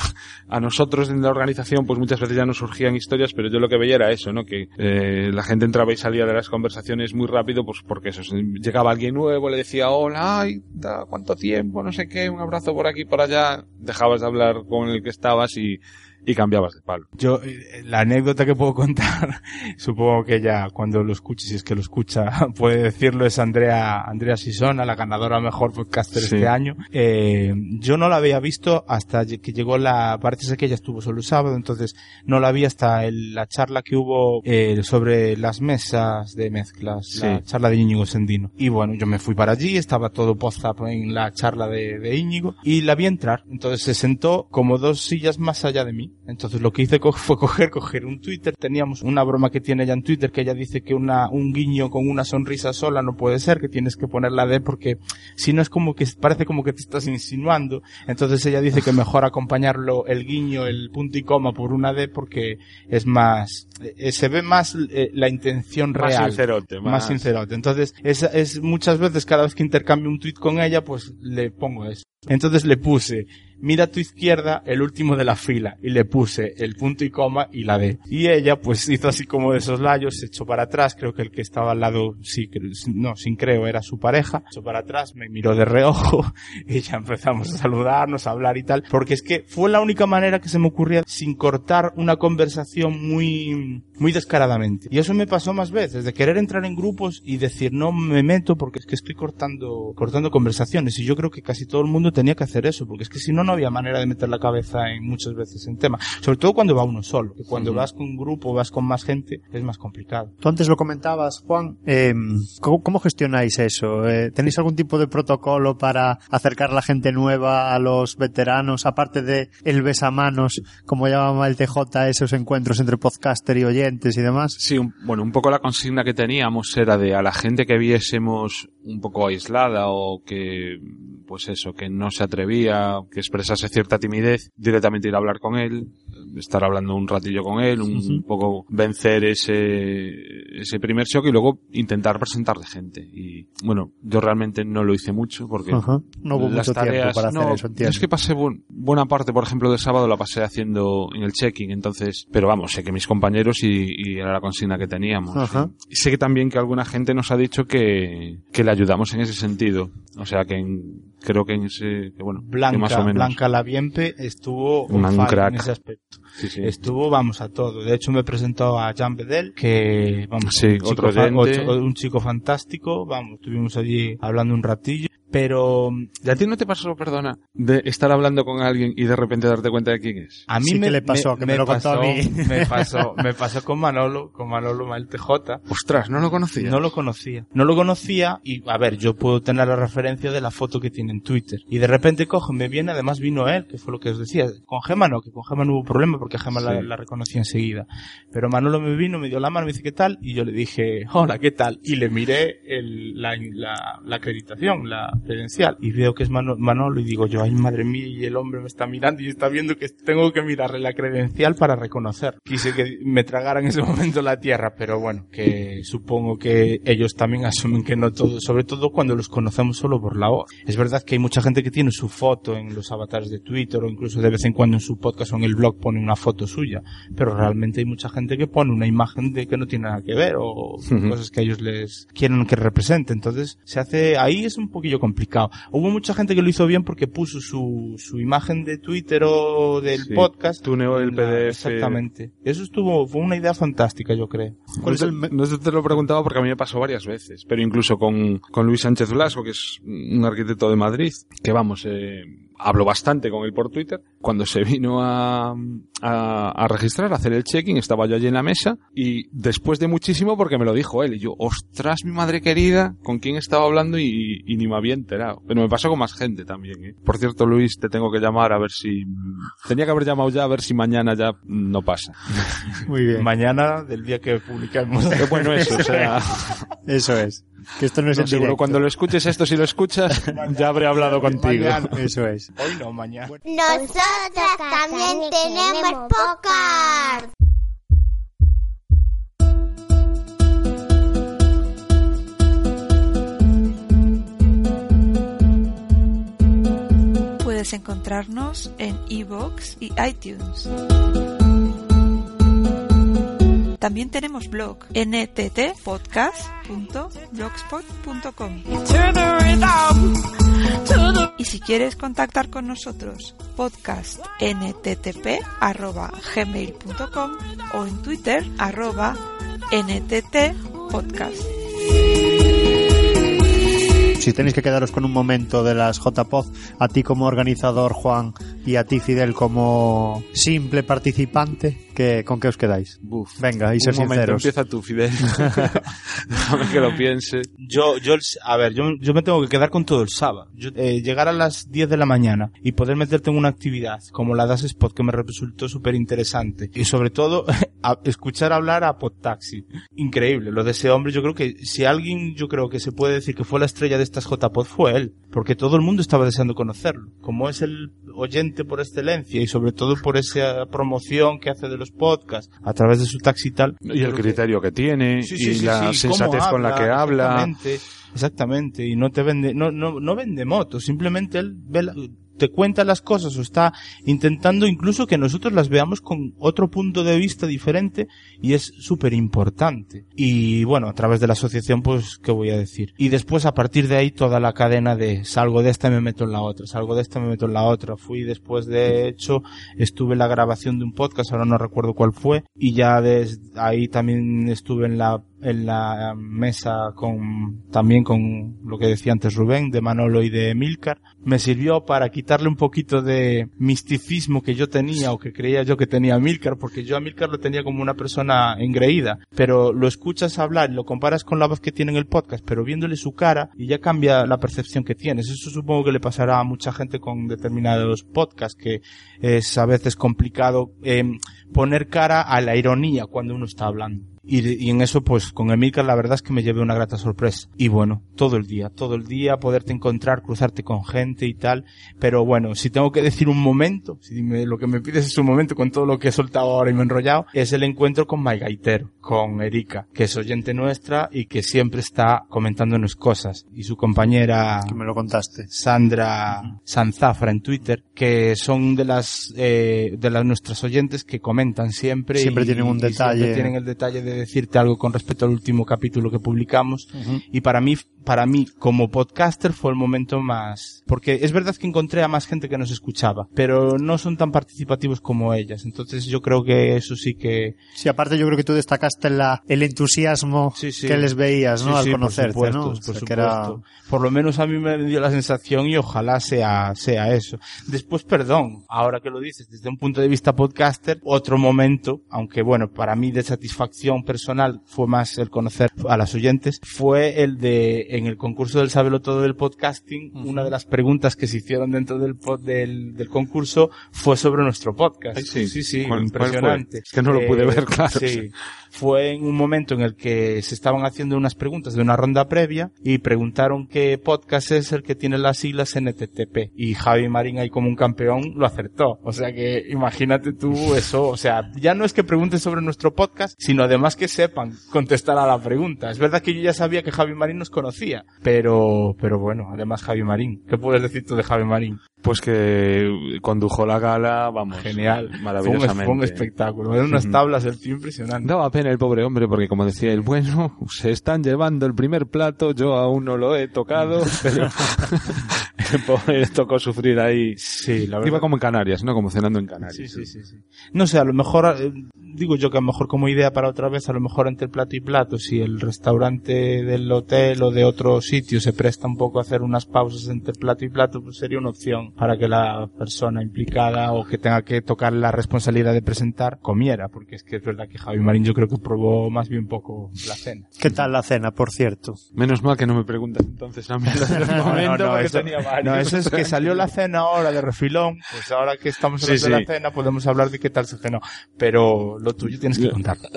a nosotros en la organización pues muchas veces ya nos surgían historias, pero yo lo que veía era eso, ¿no? Que eh, la gente entraba y salía de las conversaciones muy rápido, pues porque eso, llegaba alguien nuevo, le decía, hola, ay, da, cuánto tiempo, no sé qué, un abrazo por aquí, por allá, dejabas de hablar con el que estabas y, y cambiabas de palo. Yo, eh, la anécdota que puedo contar, supongo que ella cuando lo escuche, si es que lo escucha, puede decirlo, es Andrea, Andrea Sisona, la ganadora mejor podcaster Sí. este año. Eh, yo no la había visto hasta que llegó la, parece que ella estuvo solo el sábado, entonces no la vi hasta el- la charla que hubo eh, sobre las mesas de mezclas, la Sí. charla de Íñigo Sendino. Y bueno, yo me fui para allí, estaba todo post-up en la charla de, de Íñigo y la vi entrar. Entonces se sentó como dos sillas más allá de mí. Entonces lo que hice co- fue coger, coger un Twitter. Teníamos una broma que tiene ella en Twitter que ella dice que una, un guiño con una sonrisa sola no puede ser, que tienes que ponerla de porque si no es como que parece como que te estás insinuando. Entonces ella dice que mejor acompañarlo el guiño, el punto y coma por una D porque es más, eh, se ve más eh, la intención Más real sincerote, más, más- sincerote. Entonces, es, es muchas veces cada vez que intercambio un tweet con ella, pues le pongo eso. Entonces le puse, mira a tu izquierda el último de la fila, y le puse el punto y coma y la D. Y ella, pues hizo así como de esos layos, se echó para atrás, creo que el que estaba al lado, sí, no, sin creo, era su pareja, se echó para atrás, me miró de reojo, y ya empezamos a saludarnos, a hablar y tal, porque es que fue la única manera que se me ocurría sin cortar una conversación muy, muy descaradamente. Y eso me pasó más veces, de querer entrar en grupos y decir no me meto porque es que estoy cortando, cortando conversaciones. Y yo creo que casi todo el mundo tenía que hacer eso, porque es que si no, no había manera de meter la cabeza en muchas veces en tema. Sobre todo cuando va uno solo, que cuando vas con un grupo, vas con más gente, es más complicado. Tú antes lo comentabas, Juan. eh, ¿cómo, cómo gestionáis eso? Eh, ¿Tenéis algún tipo de protocolo para acercar a la gente nueva a los veteranos, aparte de el besamanos, como llamaba el TJ, esos encuentros entre podcaster y Sí, bueno, un poco la consigna que teníamos era de a la gente que viésemos un poco aislada o que, pues eso, que no se atrevía, que expresase cierta timidez, directamente ir a hablar con él, estar hablando un ratillo con él, un poco vencer ese, ese primer shock y luego intentar presentarle gente. Y bueno, yo realmente no lo hice mucho porque. No hubo las mucho tiempo tareas- para hacer no, eso, entiendo. Es que pasé buen- buena parte, por ejemplo, del sábado la pasé haciendo en el checking, entonces, pero vamos, sé que mis compañeros y, y era la consigna que teníamos. Y sé que también que alguna gente nos ha dicho que, que le ayudamos en ese sentido. O sea que en- creo que en ese, que bueno, que Blanca, más o menos. Blanca Laviempe estuvo un crack. en ese aspecto. Sí, sí. Estuvo, vamos, a todo. De hecho, me presentó a Jean Bedel, que, vamos, Sí, un, chico otro un chico fantástico. Vamos, estuvimos allí hablando un ratillo. Pero ¿Y a ti no te pasó, perdona, de estar hablando con alguien y de repente darte cuenta de quién es? a mí Sí me, que le pasó, que me lo contó a pasó, mí. Me pasó, me pasó con Manolo, con Manolo Mael TJ. Ostras, no lo conocía. No lo conocía. No lo conocía y, a ver, yo puedo tener la referencia de la foto que tiene en Twitter. Y de repente cojo, me viene, además vino él, que fue lo que os decía. Con Gema no, que con Gema no hubo problema porque Gema la, Sí. la reconocí enseguida. Pero Manolo me vino, me dio la mano, me dice, ¿qué tal? Y yo le dije, hola, ¿qué tal? Y le miré el, la, la, la acreditación, la credencial. Y veo que es Mano- Manolo y digo yo, ay madre mía, y el hombre me está mirando y está viendo que tengo que mirarle la credencial para reconocer. Quise que me tragara en ese momento la tierra, pero bueno, que supongo que ellos también asumen que no todo, sobre todo cuando los conocemos solo por la voz. Es verdad que hay mucha gente que tiene su foto en los avatares de Twitter o incluso de vez en cuando en su podcast o en el blog pone una foto suya, pero realmente hay mucha gente que pone una imagen de que no tiene nada que ver o cosas que a ellos les quieren que represente. Entonces, se hace, ahí es un poquillo complicado. Hubo mucha gente que lo hizo bien porque puso su, su imagen de Twitter o del Sí, podcast. tuneó el en la- PDF. Exactamente. Eso estuvo, fue una idea fantástica, yo creo. ¿Cuál es no, te, no te lo preguntaba porque a mí me pasó varias veces, pero incluso con, con Luis Sánchez Blasco, que es un arquitecto de Madrid, que vamos, eh, hablo bastante con él por Twitter. Cuando se vino a, a, a registrar, a hacer el check-in, estaba yo allí en la mesa y después de muchísimo porque me lo dijo él y yo, ostras, mi madre querida, con quién estaba hablando y, y ni me había enterado. Pero me pasó con más gente también, ¿eh? Por cierto, Luis, te tengo que llamar a ver si... Tenía que haber llamado ya a ver si mañana ya no pasa. Muy bien. Mañana, del día que publicamos. Qué bueno eso, o sea... Eso es. Que esto no es No, en seguro directo. cuando lo escuches esto, si lo escuchas, ya habré hablado contigo. Mañana. Eso es. Hoy no, mañana. Nosotras también tenemos podcast. Puedes encontrarnos en iVoox y iTunes. También tenemos blog nttpodcast.blogspot.com. Y si quieres contactar con nosotros, podcast nttp@gmail.com o en Twitter arroba nttpodcast. Si tenéis que quedaros con un momento de las JPod, a ti como organizador, Juan, y a ti, Fidel, como simple participante, ¿qué, ¿con qué os quedáis? Buf. Venga, y ser Un momento, sinceros. empieza tú, Fidel. Déjame que lo piense. Yo, yo, a ver, yo, yo me tengo que quedar con todo el sábado. Yo, eh, llegar a las 10 de la mañana y poder meterte en una actividad como la Das Spot que me resultó súper interesante. Y sobre todo, a- escuchar hablar a Podtaxi. Increíble. Lo de ese hombre, yo creo que si alguien, yo creo que se puede decir que fue la estrella de estas JPod fue él. Porque todo el mundo estaba deseando conocerlo. Como es el oyente por excelencia y sobre todo por esa promoción que hace de los podcasts a través de su taxi y tal. Y yo el que- criterio que tiene, Sí, sí, y sí, la sensatez con la que habla. Exactamente, exactamente, y no te vende, no, no, no vende motos, simplemente él ve la- te cuenta las cosas o está intentando incluso que nosotros las veamos con otro punto de vista diferente y es súper importante. Y bueno, a través de la asociación, pues, ¿qué voy a decir? Y después, a partir de ahí, toda la cadena de salgo de esta y me meto en la otra, salgo de esta y me meto en la otra. Fui después, de hecho, estuve en la grabación de un podcast, ahora no recuerdo cuál fue, y ya desde ahí también estuve en la en la mesa con también con lo que decía antes Rubén de Manolo y de Milcar me sirvió para quitarle un poquito de misticismo que yo tenía o que creía yo que tenía Milcar porque yo a Milcar lo tenía como una persona engreída. Pero lo escuchas hablar lo comparas con la voz que tiene en el podcast pero viéndole su cara y ya cambia la percepción que tienes. Eso supongo que le pasará a mucha gente con determinados podcasts que es a veces complicado eh, poner cara a la ironía cuando uno está hablando y, y en eso, pues, con Emilcar la verdad es que me llevé una grata sorpresa. Y bueno, todo el día, todo el día, poderte encontrar, cruzarte con gente y tal. Pero bueno, si tengo que decir un momento, si me- lo que me pides es un momento con todo lo que he soltado ahora y me he enrollado, es el encuentro con My Gaitero, con Erika, que es oyente nuestra y que siempre está comentándonos cosas. Y su compañera Que me lo contaste. Sandra Sanzafra en Twitter, que son de las eh, de las nuestras oyentes que comentan siempre Siempre y- tienen un y siempre detalle. tienen el detalle de decirte algo con respecto al último capítulo que publicamos y para mí para mí, como podcaster, fue el momento más... Porque es verdad que encontré a más gente que nos escuchaba, pero no son tan participativos como ellas. Entonces yo creo que eso sí que... Sí, aparte yo creo que tú destacaste la, el entusiasmo Sí, sí. que les veías, ¿no? Sí, Al sí, por conocerte, supuesto, ¿no? por supuesto. era- Por lo menos a mí me dio la sensación y ojalá sea, sea eso. Después, perdón, ahora que lo dices, desde un punto de vista podcaster, otro momento, aunque bueno, para mí de satisfacción personal fue más el conocer a las oyentes, fue el de, en el concurso del Sabelo Todo del podcasting, una de las preguntas que se hicieron dentro del, pod- del, del concurso fue sobre nuestro podcast. Ay, sí. sí, sí, impresionante. Es que no lo pude ver, claro. Sí, fue en un momento en el que se estaban haciendo unas preguntas de una ronda previa y preguntaron qué podcast es el que tiene las siglas NTTP. Y Javi Marín ahí como un campeón lo acertó. O sea que imagínate tú eso. O sea, ya no es que pregunten sobre nuestro podcast, sino además que sepan contestar a la pregunta. Es verdad que yo ya sabía que Javi Marín nos conocía, pero, pero bueno, además Javi Marín. ¿Qué puedes decir tú de Javi Marín? Pues que condujo la gala, vamos, Genial. Fue un, maravillosamente. fue un espectáculo. Eran unas tablas el tío impresionante. Pena el pobre hombre porque como decía él, bueno, se están llevando el primer plato, yo aún no lo he tocado, pero el pobre le tocó sufrir ahí. Sí, la verdad. Iba como en Canarias, ¿no? Como cenando en Canarias. Sí, sí, sí, sí. No sé, a lo mejor, eh, digo yo que a lo mejor como idea para otra vez, a lo mejor entre plato y plato, si el restaurante del hotel o de otro sitio se presta un poco a hacer unas pausas entre plato y plato, pues sería una opción para que la persona implicada o que tenga que tocar la responsabilidad de presentar comiera, porque es que es verdad que Javi Marín yo creo que probó más bien poco la cena. ¿Qué tal la cena, por cierto? Menos mal que no me preguntas entonces a mí lo del momento porque eso, tenía varios. no, eso es que salió la cena ahora de refilón, pues ahora que estamos Sí, hablando de la cena podemos hablar de qué tal se cenó, pero lo tuyo tienes que contar.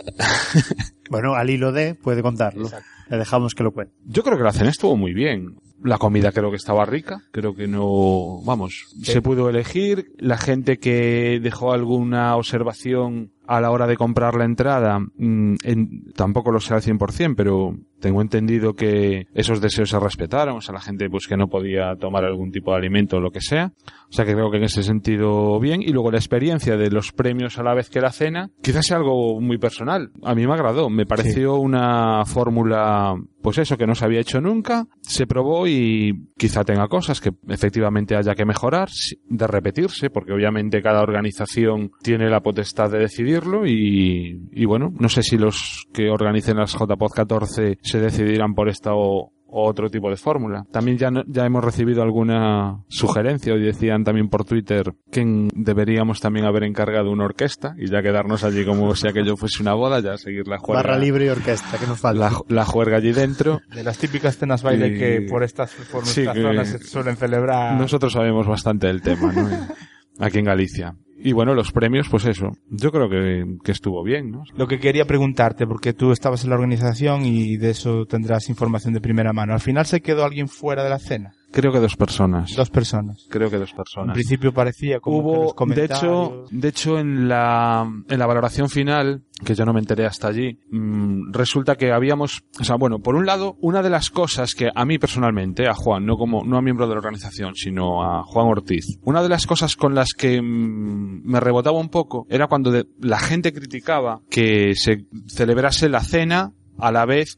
Bueno, al hilo de puede contarlo. Exacto. Le dejamos que lo cuente. Yo creo que la cena estuvo muy bien. La comida creo que estaba rica, creo que no, vamos, Sí. se pudo elegir. La gente que dejó alguna observación a la hora de comprar la entrada, mm, en- tampoco lo sé al 100%, pero tengo entendido que esos deseos se respetaron, o sea, la gente pues que no podía tomar algún tipo de alimento o lo que sea. O sea que creo que en ese sentido bien. Y luego la experiencia de los premios a la vez que la cena, quizás sea algo muy personal. A mí me agradó, me pareció una fórmula, pues eso, que no se había hecho nunca. Se probó y quizá tenga cosas que efectivamente haya que mejorar, de repetirse, porque obviamente cada organización tiene la potestad de decidirlo y, y bueno, no sé si los que organicen las JPod 14 se decidirán por esta o otro tipo de fórmula. También ya, no- ya hemos recibido alguna sugerencia, hoy decían también por Twitter que deberíamos también haber encargado una orquesta y ya quedarnos allí como si aquello fuese una boda, ya seguir la juerga, Barra libre y orquesta, que nos falta. la, la juerga allí dentro. De las típicas cenas baile Y- que por estas por Sí, nuestras que- zonas se suelen celebrar. Nosotros sabemos bastante del tema, ¿no? Aquí en Galicia. Y bueno, los premios, pues eso. Yo creo que, que estuvo bien, ¿no? Lo que quería preguntarte, porque tú estabas en la organización y de eso tendrás información de primera mano. Al final se quedó alguien fuera de la cena. Creo que dos personas. Dos personas. Creo que dos En personas. principio parecía como que los Hubo, de hecho, de hecho en la, en la valoración final, que yo no me enteré hasta allí, mm, resulta que habíamos, o sea, bueno, por un lado, una de las cosas que a mí personalmente, a Juan, no como, no a miembro de la organización, sino a Juan Ortiz, una de las cosas con las que mm, me rebotaba un poco era cuando de- la gente criticaba que se celebrase la cena a la vez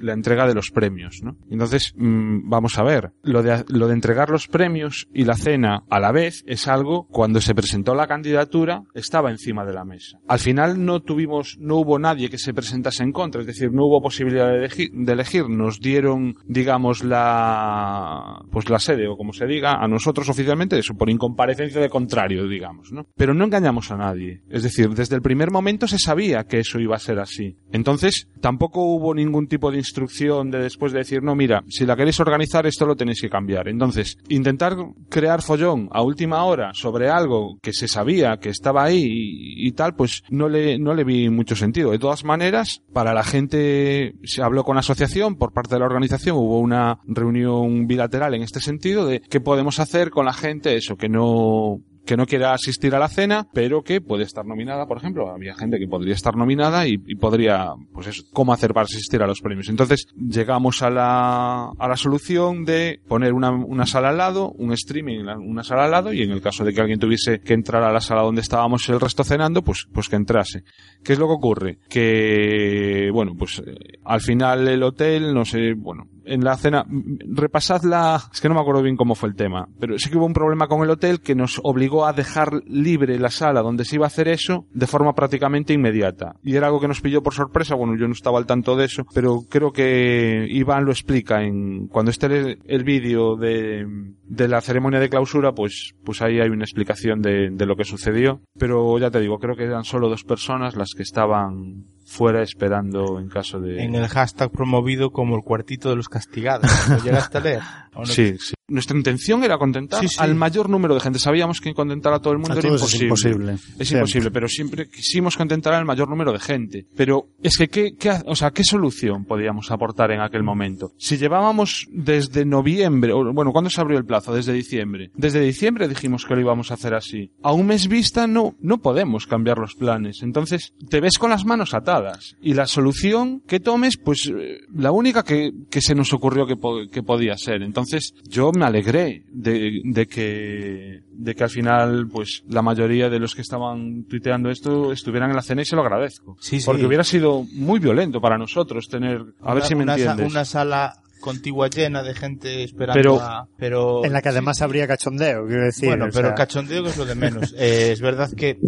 la entrega de los premios. Entonces, mm, vamos a ver, lo de, entregar los premios y la cena a la vez es algo, cuando se presentó la candidatura, estaba encima de la mesa. Al final no tuvimos, no hubo nadie que se presentase en contra, es decir, no hubo posibilidad de elegir, de elegir. nos dieron, digamos, la, pues la sede, o como se diga, a nosotros oficialmente, eso, por incomparecencia de contrario, digamos, ¿no? Pero no engañamos a nadie. Es decir, desde el primer momento se sabía que eso iba a ser así. Entonces, tampoco hubo ningún tipo de instrucción de después de decir, no, mira, si la queréis organizar, esto lo tenéis que cambiar. Entonces, intentar crear follón a última hora sobre algo que se sabía que estaba ahí y, y tal, pues no le, no le vi mucho sentido. De todas maneras, para la gente se habló con la asociación, por parte de la organización hubo una reunión bilateral en este sentido de qué podemos hacer con la gente, eso, que no, que no quiera asistir a la cena, pero que puede estar nominada, por ejemplo. Había gente que podría estar nominada y, podría, pues eso, cómo hacer para asistir a los premios. Entonces, llegamos a la, a la solución de poner una, una sala al lado, un streaming en una sala al lado, y en el caso de que alguien tuviese que entrar a la sala donde estábamos el resto cenando, pues, pues que entrase. ¿Qué es lo que ocurre? Que, bueno, pues, eh, al final el hotel, no sé, bueno, en la cena, repasad la, es que no me acuerdo bien cómo fue el tema, pero sí que hubo un problema con el hotel que nos obligó a dejar libre la sala donde se iba a hacer eso de forma prácticamente inmediata. Y era algo que nos pilló por sorpresa, bueno, yo no estaba al tanto de eso, pero creo que Iván lo explica en, cuando esté el, el vídeo de, la ceremonia de clausura, pues, pues ahí hay una explicación de lo que sucedió. Pero ya te digo, creo que eran solo dos personas las que estaban fuera esperando en caso de... En el hashtag promovido como el cuartito de los castigados. ¿Lo llegaste a leer? ¿O no? Sí, sí. Nuestra intención era contentar Sí, sí. al mayor número de gente. Sabíamos que contentar a todo el mundo A era todos es imposible. imposible. Es imposible, pero siempre quisimos contentar al mayor número de gente. Pero es que, ¿qué, qué, o sea, ¿qué solución podíamos aportar en aquel momento? Si llevábamos desde noviembre, o, bueno, ¿cuándo se abrió el plazo? Desde diciembre. Desde diciembre dijimos que lo íbamos a hacer así. A un mes vista no, no podemos cambiar los planes. Entonces, te ves con las manos atadas. Y la solución que tomes, pues, eh, la única que, que se nos ocurrió que, po- que podía ser. Entonces, yo me alegré de, de que, de que al final, pues, la mayoría de los que estaban tuiteando esto estuvieran en la cena y se lo agradezco. Sí, sí. Porque hubiera sido muy violento para nosotros tener, a ver Una- si me una entiendes. Una sala contigua llena de gente esperando Pero- a- pero En la que sí, además habría cachondeo, quiero decir. bueno, pero sea, cachondeo que es lo de menos. Eh, es verdad que eh,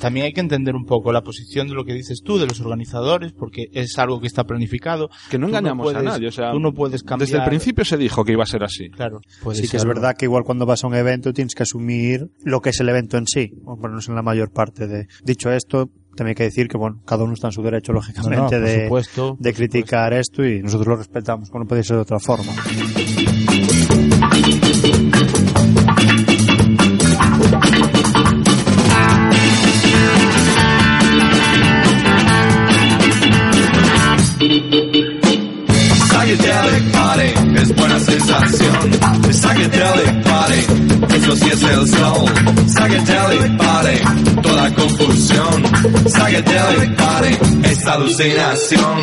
también hay que entender un poco la posición de lo que dices tú, de los organizadores, porque es algo que está planificado. que no Tú no engañamos a puedes- nadie, o sea, tú no puedes cambiar- desde el principio se dijo que iba a ser así. Claro, puede Sí que es verdad que igual cuando vas a un evento tienes que asumir lo que es el evento en sí, o por lo menos en la mayor parte de... Dicho esto, también hay que decir que bueno, cada uno está en su derecho, No, no, lógicamente, por de, supuesto, de criticar esto y nosotros lo respetamos, como no puede ser de otra forma. Psychedelic Party es buena sensación. Psychedelic Party, eso sí es el soul. Psychedelic Party, toda confusión. Psychedelic Party es alucinación.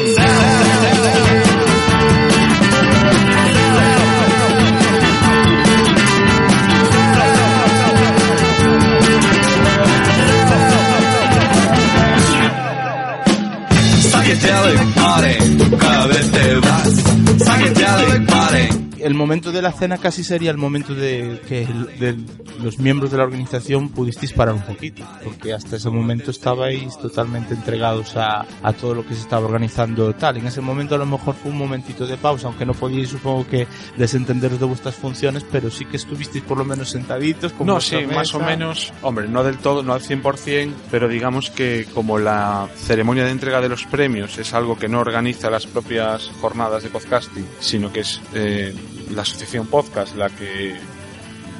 El momento de la cena casi sería el momento de que de los miembros de la organización pudisteis parar un poquito, porque hasta ese momento estabais totalmente entregados a, a todo lo que se estaba organizando tal. En ese momento a lo mejor fue un momentito de pausa, aunque no podíais supongo que desentenderos de vuestras funciones, pero sí que estuvisteis por lo menos sentaditos. Con No, sí, más o menos, hombre, no del todo, no al 100%, pero digamos que como la ceremonia de entrega de los premios es algo que no organiza las propias jornadas de podcasting, sino que es eh, la asociación podcast la que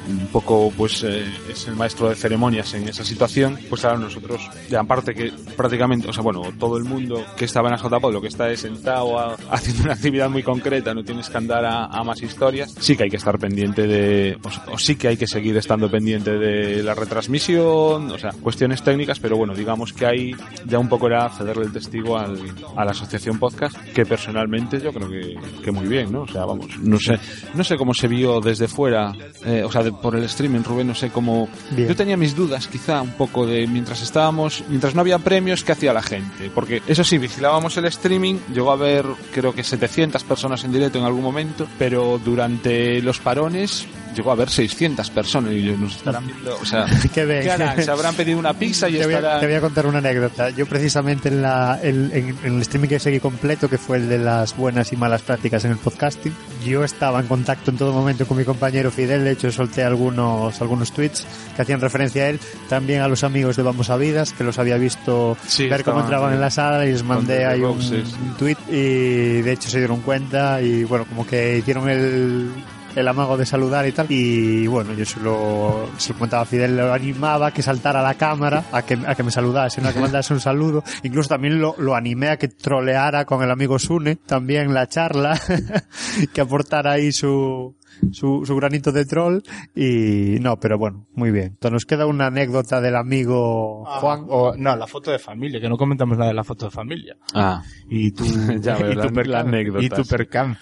un poco pues eh, es el maestro de ceremonias en esa situación, pues ahora nosotros, ya aparte que prácticamente, o sea, bueno, todo el mundo que estaba en la JPod lo que está es sentado a- haciendo una actividad muy concreta, no tienes que andar a, a más historias, sí que hay que estar pendiente de, o, o sí que hay que seguir estando pendiente de la retransmisión, o sea, cuestiones técnicas, pero bueno, digamos que ahí ya un poco era cederle el testigo al, a la asociación podcast, que personalmente yo creo que, que muy bien, ¿no? O sea, vamos, no sé, no sé cómo se vio desde fuera, eh, o sea, de- por el streaming, Rubén, no sé cómo... Bien. Yo tenía mis dudas, quizá, un poco de mientras estábamos, mientras no había premios, ¿qué hacía la gente? Porque, eso sí, vigilábamos el streaming, llegó a haber, creo que 700 personas en directo en algún momento, pero durante los parones llegó a haber 600 personas y nos estarán viendo, o sea, Qué. ¿qué harán? Se habrán pedido una pizza y Te voy, a, estarán... te voy a contar una anécdota. Yo precisamente en, la, el- en, en el streaming que seguí completo, que fue el de las buenas y malas prácticas en el podcasting, yo estaba en contacto en todo momento con mi compañero Fidel. De hecho, solté algunos, algunos tweets que hacían referencia a él. También a los amigos de Vamos a Vidas, que los había visto Sí, ver cómo entraban en la sala y les mandé ahí un, un tweet y de hecho se dieron cuenta y bueno, como que hicieron el el amago de saludar y tal. Y bueno, yo se lo, se lo comentaba a Fidel, lo animaba a que saltara a la cámara, a que, a que me saludase, ¿no? a que mandase un saludo. Incluso también lo, lo animé a que troleara con el amigo Sune, también la charla, que aportara ahí su, su, su granito de troll. Y no, pero bueno, muy bien. Entonces nos queda una anécdota del amigo Juan. O, no, la foto de familia, que no comentamos nada de la foto de familia. Ah, Y tu, Ya la- la anécdota, Y tu percance.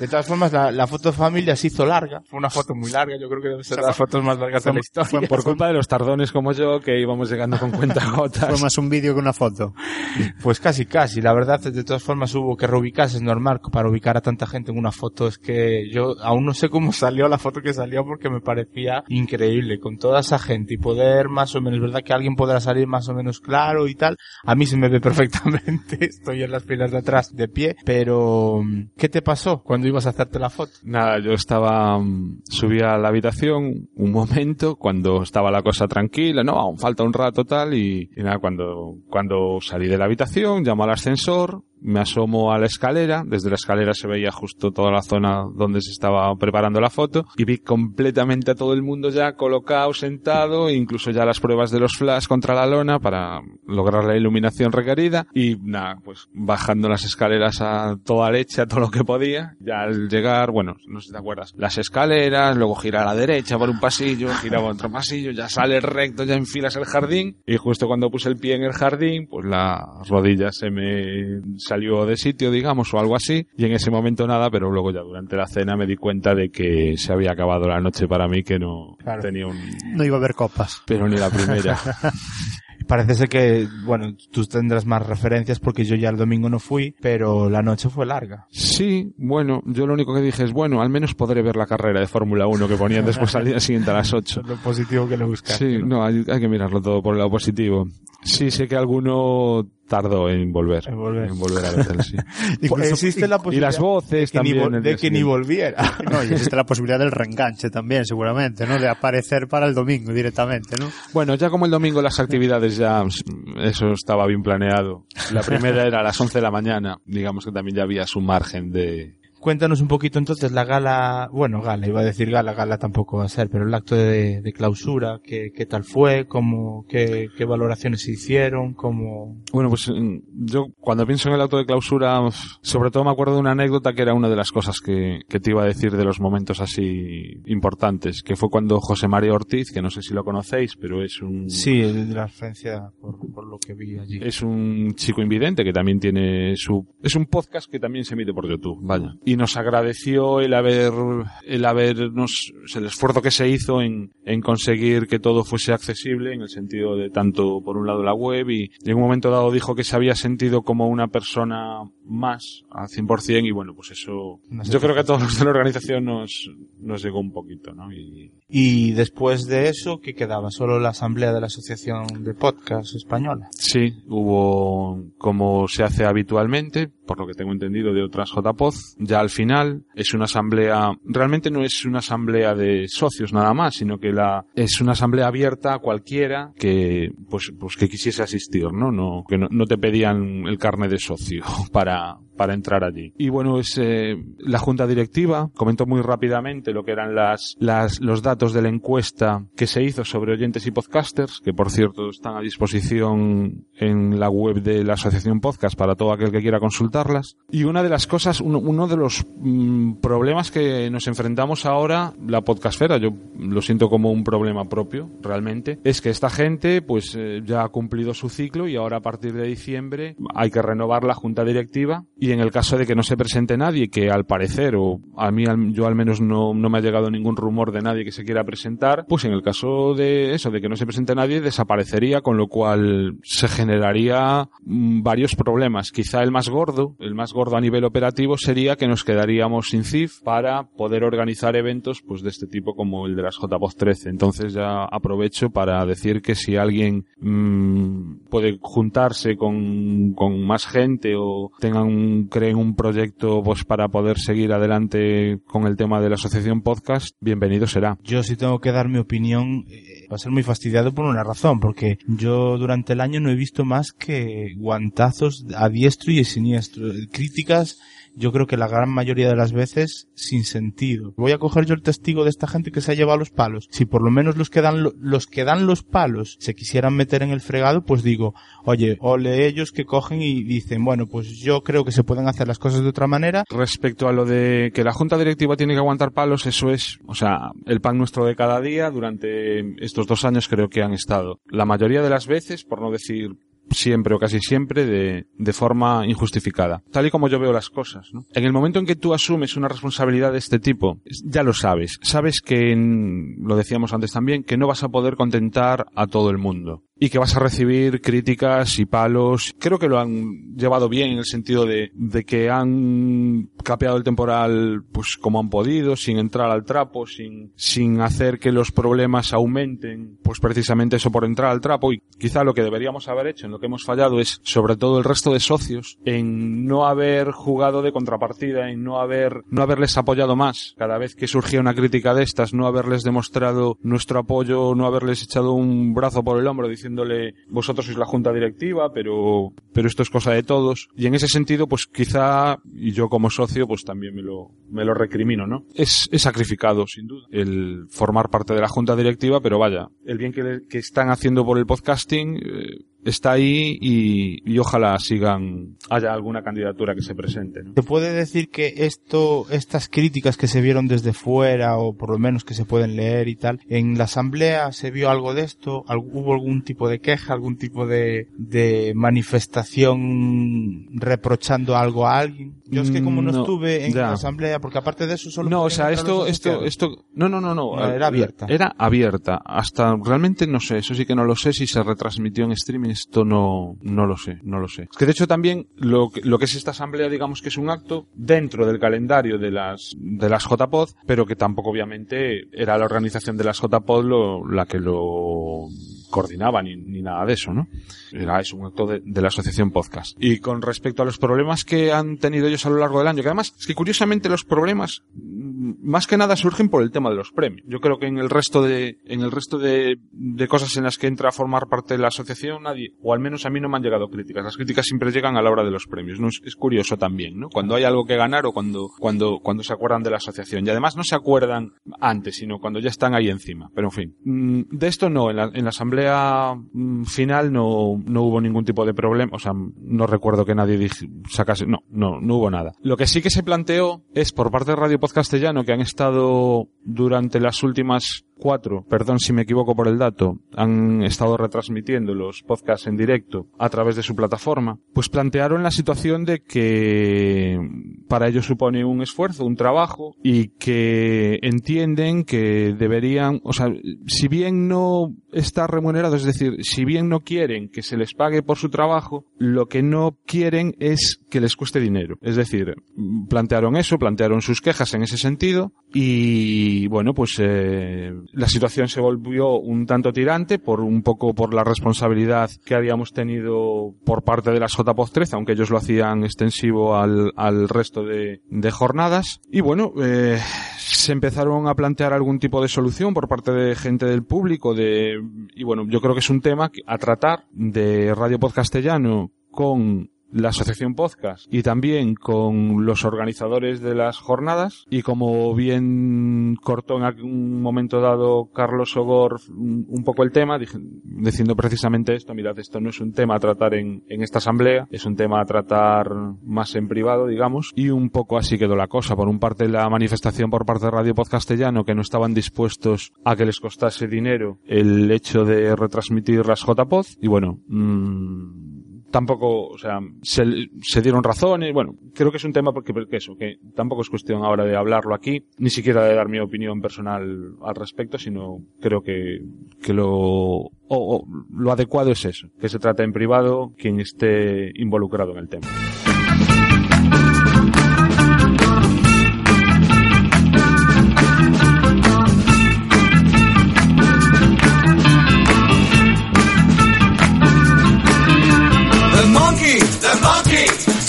De todas formas, la, la foto de familia se hizo larga. Fue una foto muy larga. Yo creo que debe ser de las fotos más largas de la historia. Por culpa de los tardones como yo, que íbamos llegando con cuentagotas. Fue más un vídeo que una foto. Pues casi, casi. La verdad, de todas formas, hubo que reubicarse. Es normal para ubicar a tanta gente en una foto. Es que yo aún no sé cómo salió la foto que salió porque me parecía increíble. Con toda esa gente y poder más o menos, ¿verdad? Que alguien podrá salir más o menos claro y tal. A mí se me ve perfectamente. Estoy en las filas de atrás de pie. Pero, ¿qué te pasó cuando ibas a hacerte la foto? Nada, yo estaba, mm, subí a la habitación un momento cuando estaba la cosa tranquila, no, aún falta un rato tal y, y nada, cuando, cuando salí de la habitación, llamo al ascensor, me asomo a la escalera, desde la escalera se veía justo toda la zona donde se estaba preparando la foto y vi completamente a todo el mundo ya colocado, sentado, incluso ya las pruebas de los flash contra la lona para lograr la iluminación requerida y nada, pues bajando las escaleras a toda leche, a todo lo que podía, ya al llegar, bueno, no sé si te acuerdas, las escaleras, luego gira a la derecha por un pasillo, giraba otro pasillo, ya sale recto, ya enfilas el jardín y justo cuando puse el pie en el jardín, pues la rodilla se me salió de sitio, digamos, o algo así, y en ese momento nada, pero luego ya durante la cena me di cuenta de que se había acabado la noche para mí, que no Claro. tenía un... No iba a haber copas. pero ni la primera. Parece ser que, bueno, tú tendrás más referencias porque yo ya el domingo no fui, pero la noche fue larga. Sí, bueno, yo lo único que dije es, bueno, al menos podré ver la carrera de Fórmula 1 que ponían después al día siguiente a las 8. Eso es lo positivo que le buscas. Sí, no, hay, hay que mirarlo todo por el lado positivo. Sí, sé que alguno tardó en volver. En volver. En volver a Bethel, sí. Incluso existe la y posibilidad las voces de que, ni, también. el de que ni volviera. No, y existe la posibilidad del reenganche también, seguramente, ¿no? De aparecer para el domingo directamente, ¿no? Bueno, ya como el domingo las actividades ya, eso estaba bien planeado. La primera era a las 11 de la mañana. Digamos que también ya había su margen de... Cuéntanos un poquito entonces la gala, bueno, gala, iba a decir gala, gala tampoco va a ser, pero el acto de, de clausura, ¿qué, qué tal fue? ¿Cómo, qué, qué valoraciones se hicieron? ¿Cómo... Bueno, pues mm, yo cuando pienso en el auto de clausura, sobre todo me acuerdo de una anécdota que era una de las cosas que, que te iba a decir de los momentos así importantes, que fue cuando José María Ortiz, que no sé si lo conocéis, pero es un... Sí, de la referencia por, por lo que vi allí. Es un chico invidente que también tiene su... Es un podcast que también se emite por YouTube, vaya. Y nos agradeció el haber... El habernos... El esfuerzo que se hizo en, en conseguir que todo fuese accesible en el sentido de tanto por un lado la web y, y en un momento dado dijo que se había sentido como una persona más al 100% y bueno, pues eso... Yo creo que a todos los de la organización nos, nos llegó un poquito, ¿no? Y, Y después de eso, ¿qué quedaba? Solo la asamblea de la Asociación de Podcast Española. Sí, hubo como se hace habitualmente, por lo que tengo entendido de otras JPOZ, ya al final es una asamblea, realmente no es una asamblea de socios nada más, sino que la es una asamblea abierta a cualquiera que pues pues que quisiese asistir, ¿no? No que no, te pedían el carne de socio para para entrar allí. Y bueno, es eh, la junta directiva comentó muy rápidamente lo que eran las, las los datos de la encuesta que se hizo sobre oyentes y podcasters, que por cierto están a disposición en la web de la Asociación Podcast para todo aquel que quiera consultarlas. Y una de las cosas, uno, uno de los mm, problemas que nos enfrentamos ahora, la podcastfera, yo lo siento como un problema propio, realmente, es que esta gente pues eh, ya ha cumplido su ciclo y ahora a partir de diciembre hay que renovar la junta directiva y en el caso de que no se presente nadie, que al parecer, o a mí yo al menos no, me ha llegado ningún rumor de nadie que se quiera presentar, pues en el caso de eso, de que no se presente nadie, desaparecería, con lo cual se generaría mm, varios problemas. Quizá el más gordo, el más gordo a nivel operativo sería que nos quedaríamos sin CIF para poder organizar eventos pues de este tipo como el de las JPOZ 13. Entonces ya aprovecho para decir que si alguien mm, puede juntarse con, con más gente o tengan creen un proyecto pues para poder seguir adelante con el tema de la asociación podcast, bienvenido será. Yo si tengo que dar mi opinión, eh, va a ser muy fastidiado por una razón, porque yo durante el año no he visto más que guantazos a diestro y a siniestro, críticas yo creo que la gran mayoría de las veces sin sentido. Voy a coger yo el testigo de esta gente que se ha llevado los palos. Si por lo menos los que dan lo- los que dan los palos se quisieran meter en el fregado, pues digo, oye, ole ellos que cogen y dicen, bueno, pues yo creo que se pueden hacer las cosas de otra manera. Respecto a lo de que la junta directiva tiene que aguantar palos, eso es, o sea, el pan nuestro de cada día durante estos dos años creo que han estado. La mayoría de las veces, por no decir siempre o casi siempre de, de forma injustificada. Tal y como yo veo las cosas, ¿no? En el momento en que tú asumes una responsabilidad de este tipo, ya lo sabes. Sabes que, lo decíamos antes también, que no vas a poder contentar a todo el mundo. Y que vas a recibir críticas y palos. Creo que lo han llevado bien en el sentido de, de que han capeado el temporal pues como han podido, sin entrar al trapo, sin, sin hacer que los problemas aumenten, pues precisamente eso por entrar al trapo. Y quizá lo que deberíamos haber hecho, en lo que hemos fallado, es sobre todo el resto de socios, en no haber jugado de contrapartida, en no haber, no haberles apoyado más. Cada vez que surgía una crítica de estas, no haberles demostrado nuestro apoyo, no haberles echado un brazo por el hombro vosotros sois la junta directiva, pero, pero esto es cosa de todos. Y en ese sentido, pues quizá, y yo como socio, pues también me lo, me lo recrimino, ¿no? Es, es sacrificado, sin duda, el formar parte de la junta directiva, pero vaya, el bien que, que están haciendo por el podcasting, eh, está ahí y, y ojalá sigan, haya alguna candidatura que se presente, ¿no? ¿Se puede decir que esto, estas críticas que se vieron desde fuera, o por lo menos que se pueden leer y tal, en la asamblea se vio algo de esto? ¿Al- ¿Hubo algún tipo de queja, algún tipo de, de manifestación reprochando algo a alguien? Yo es que como no, Mm, no, estuve en ya. la asamblea, porque aparte de eso solo... No, o sea, esto, esto, esto, no, no, no, no. Era abierta. Era abierta. Hasta realmente no sé, eso sí que no lo sé si se retransmitió en streaming, esto no, no lo sé, no lo sé. Es que de hecho también lo que, lo que es esta asamblea, digamos que es un acto dentro del calendario de las, de las JPod, pero que tampoco obviamente era la organización de las JPod lo, la que lo coordinaba ni, ni nada de eso, ¿no? Era es un acto de, la asociación podcast. Y con respecto a los problemas que han tenido ellos a lo largo del año, que además es que curiosamente los problemas mm, más que nada surgen por el tema de los premios. Yo creo que en el resto de en el resto de, de cosas en las que entra a formar parte de la asociación nadie, o al menos a mí no me han llegado críticas. Las críticas siempre llegan a la hora de los premios. ¿no? Es, es curioso también, ¿no? Cuando hay algo que ganar o cuando cuando cuando se acuerdan de la asociación y además no se acuerdan antes, sino cuando ya están ahí encima. Pero en fin, mm, de esto no. En la, en la asamblea mm, final no no hubo ningún tipo de problema. O sea, no recuerdo que nadie sacase. No, no, no hubo nada. Lo que sí que se planteó es por parte de Radio Podcastellano que han estado durante las últimas cuatro, perdón si me equivoco por el dato, han estado retransmitiendo los podcasts en directo a través de su plataforma, pues plantearon la situación de que para ellos supone un esfuerzo, un trabajo y que entienden que deberían, o sea, si bien no está remunerado, es decir, si bien no quieren que se les pague por su trabajo, lo que no quieren es que les cueste dinero. Es decir, plantearon eso, plantearon sus quejas en ese sentido y bueno, pues eh, la situación se volvió un tanto tirante por un poco por la responsabilidad que habíamos tenido por parte de las JPOZ 13, aunque ellos lo hacían extensivo al, al resto de, de jornadas. Y bueno, eh, se empezaron a plantear algún tipo de solución por parte de gente del público de, y bueno, yo creo que es un tema a tratar de Radio Podcastellano con la asociación podcast y también con los organizadores de las jornadas. Y como bien cortó en algún momento dado Carlos Sogor un poco el tema diciendo precisamente esto mirad esto no es un tema a tratar en, en esta asamblea es un tema a tratar más en privado digamos y un poco así quedó la cosa. Por un parte la manifestación por parte de Radio Podcastellano que no estaban dispuestos a que les costase dinero el hecho de retransmitir las JPod y bueno mm, tampoco, o sea, se, se dieron razones, bueno, creo que es un tema porque, porque eso, que tampoco es cuestión ahora de hablarlo aquí, ni siquiera de dar mi opinión personal al respecto, sino creo que, que lo, o- o lo adecuado es eso, que se trata en privado quien esté involucrado en el tema.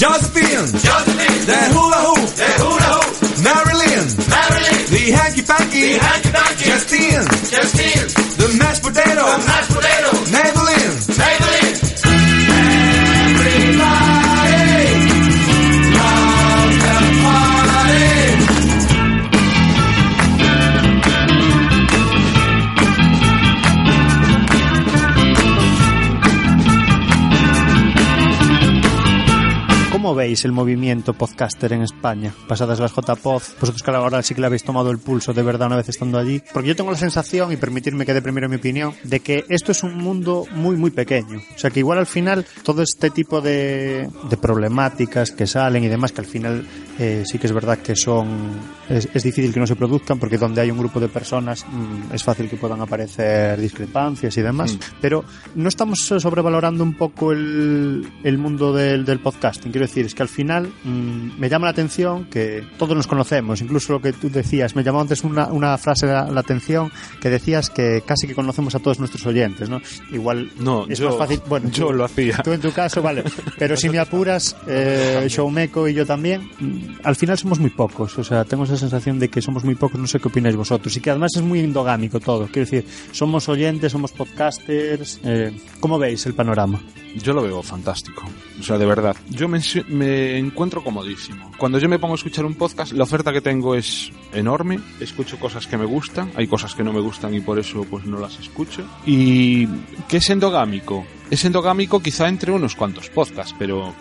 Josephine, Josephine, the hula hoop, the hula hoop, Marilyn, Marilyn, the hanky panky, the hanky panky, Justine, Justine, the mashed potato, the mashed potato, ¿Cómo ¿Cómo veis el movimiento podcaster en España? Pasadas las JPod, vosotros que ahora sí que le habéis tomado el pulso de verdad una vez estando allí. Porque yo tengo la sensación, y permitirme que dé primero mi opinión, de que esto es un mundo muy, muy pequeño. O sea que igual al final todo este tipo de, de problemáticas que salen y demás, que al final eh, sí que es verdad que son es, es, difícil que no se produzcan porque donde hay un grupo de personas mmm, es fácil que puedan aparecer discrepancias y demás, mm. pero no estamos sobrevalorando un poco el, el mundo del, del podcasting. Quiero decir, es que al final mmm, me llama la atención que todos nos conocemos, incluso lo que tú decías, me llamó antes una, una frase la, la atención que decías que casi que conocemos a todos nuestros oyentes, ¿no? Igual no, es yo, más fácil, bueno, yo tú, lo hacía. Tú en tu caso, vale, pero si me apuras, eh, Showmeco y yo también, al final somos muy pocos, o sea, tengo esa sensación de que somos muy pocos, no sé qué opináis vosotros, y que además es muy endogámico todo, quiero decir, somos oyentes, somos podcasters, eh, ¿cómo veis el panorama? Yo lo veo fantástico, o sea, de verdad, yo me encuentro comodísimo. Cuando yo me pongo a escuchar un podcast, la oferta que tengo es enorme, escucho cosas que me gustan, hay cosas que no me gustan y por eso pues no las escucho. ¿Y qué es endogámico? Es endogámico quizá entre unos cuantos podcasts, pero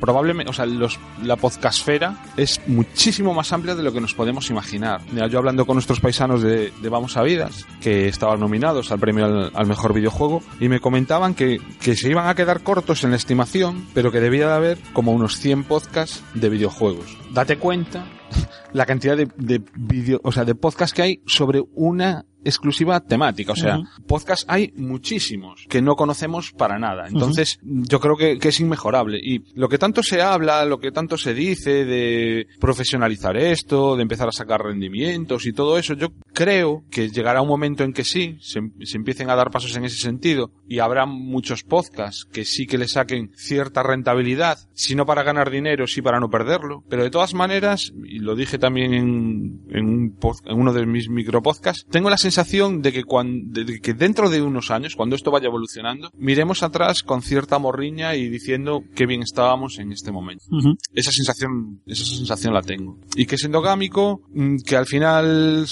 probablemente, o sea, la podcastfera es muchísimo más amplia de lo que nos podemos imaginar. Mira, yo hablando con nuestros paisanos de, Vamos a Vidas, que estaban nominados al premio al, mejor videojuego, y me comentaban que, se iban a quedar cortos en la estimación, pero que debía de haber como unos 100 podcasts de videojuegos. Date cuenta la cantidad de video, o sea, de podcasts que hay sobre una exclusiva temática. O sea, uh -huh. podcast hay muchísimos que no conocemos para nada. Entonces, uh -huh. yo creo que, que, es inmejorable. Y lo que tanto se habla, lo que tanto se dice de profesionalizar esto, de empezar a sacar rendimientos y todo eso, yo creo que llegará un momento en que sí, se, se empiecen a dar pasos en ese sentido y habrá muchos podcasts que sí que le saquen cierta rentabilidad, si no para ganar dinero, sí para no perderlo. Pero de todas maneras, y lo dije también en, en, un en uno de mis micropodcasts, tengo la sensación sensación de que, cuando, de que dentro de unos años, cuando esto vaya evolucionando, miremos atrás con cierta morriña y diciendo qué bien estábamos en este momento. Uh -huh. Esa sensación, esa sensación la tengo. Y que es endogámico, que al final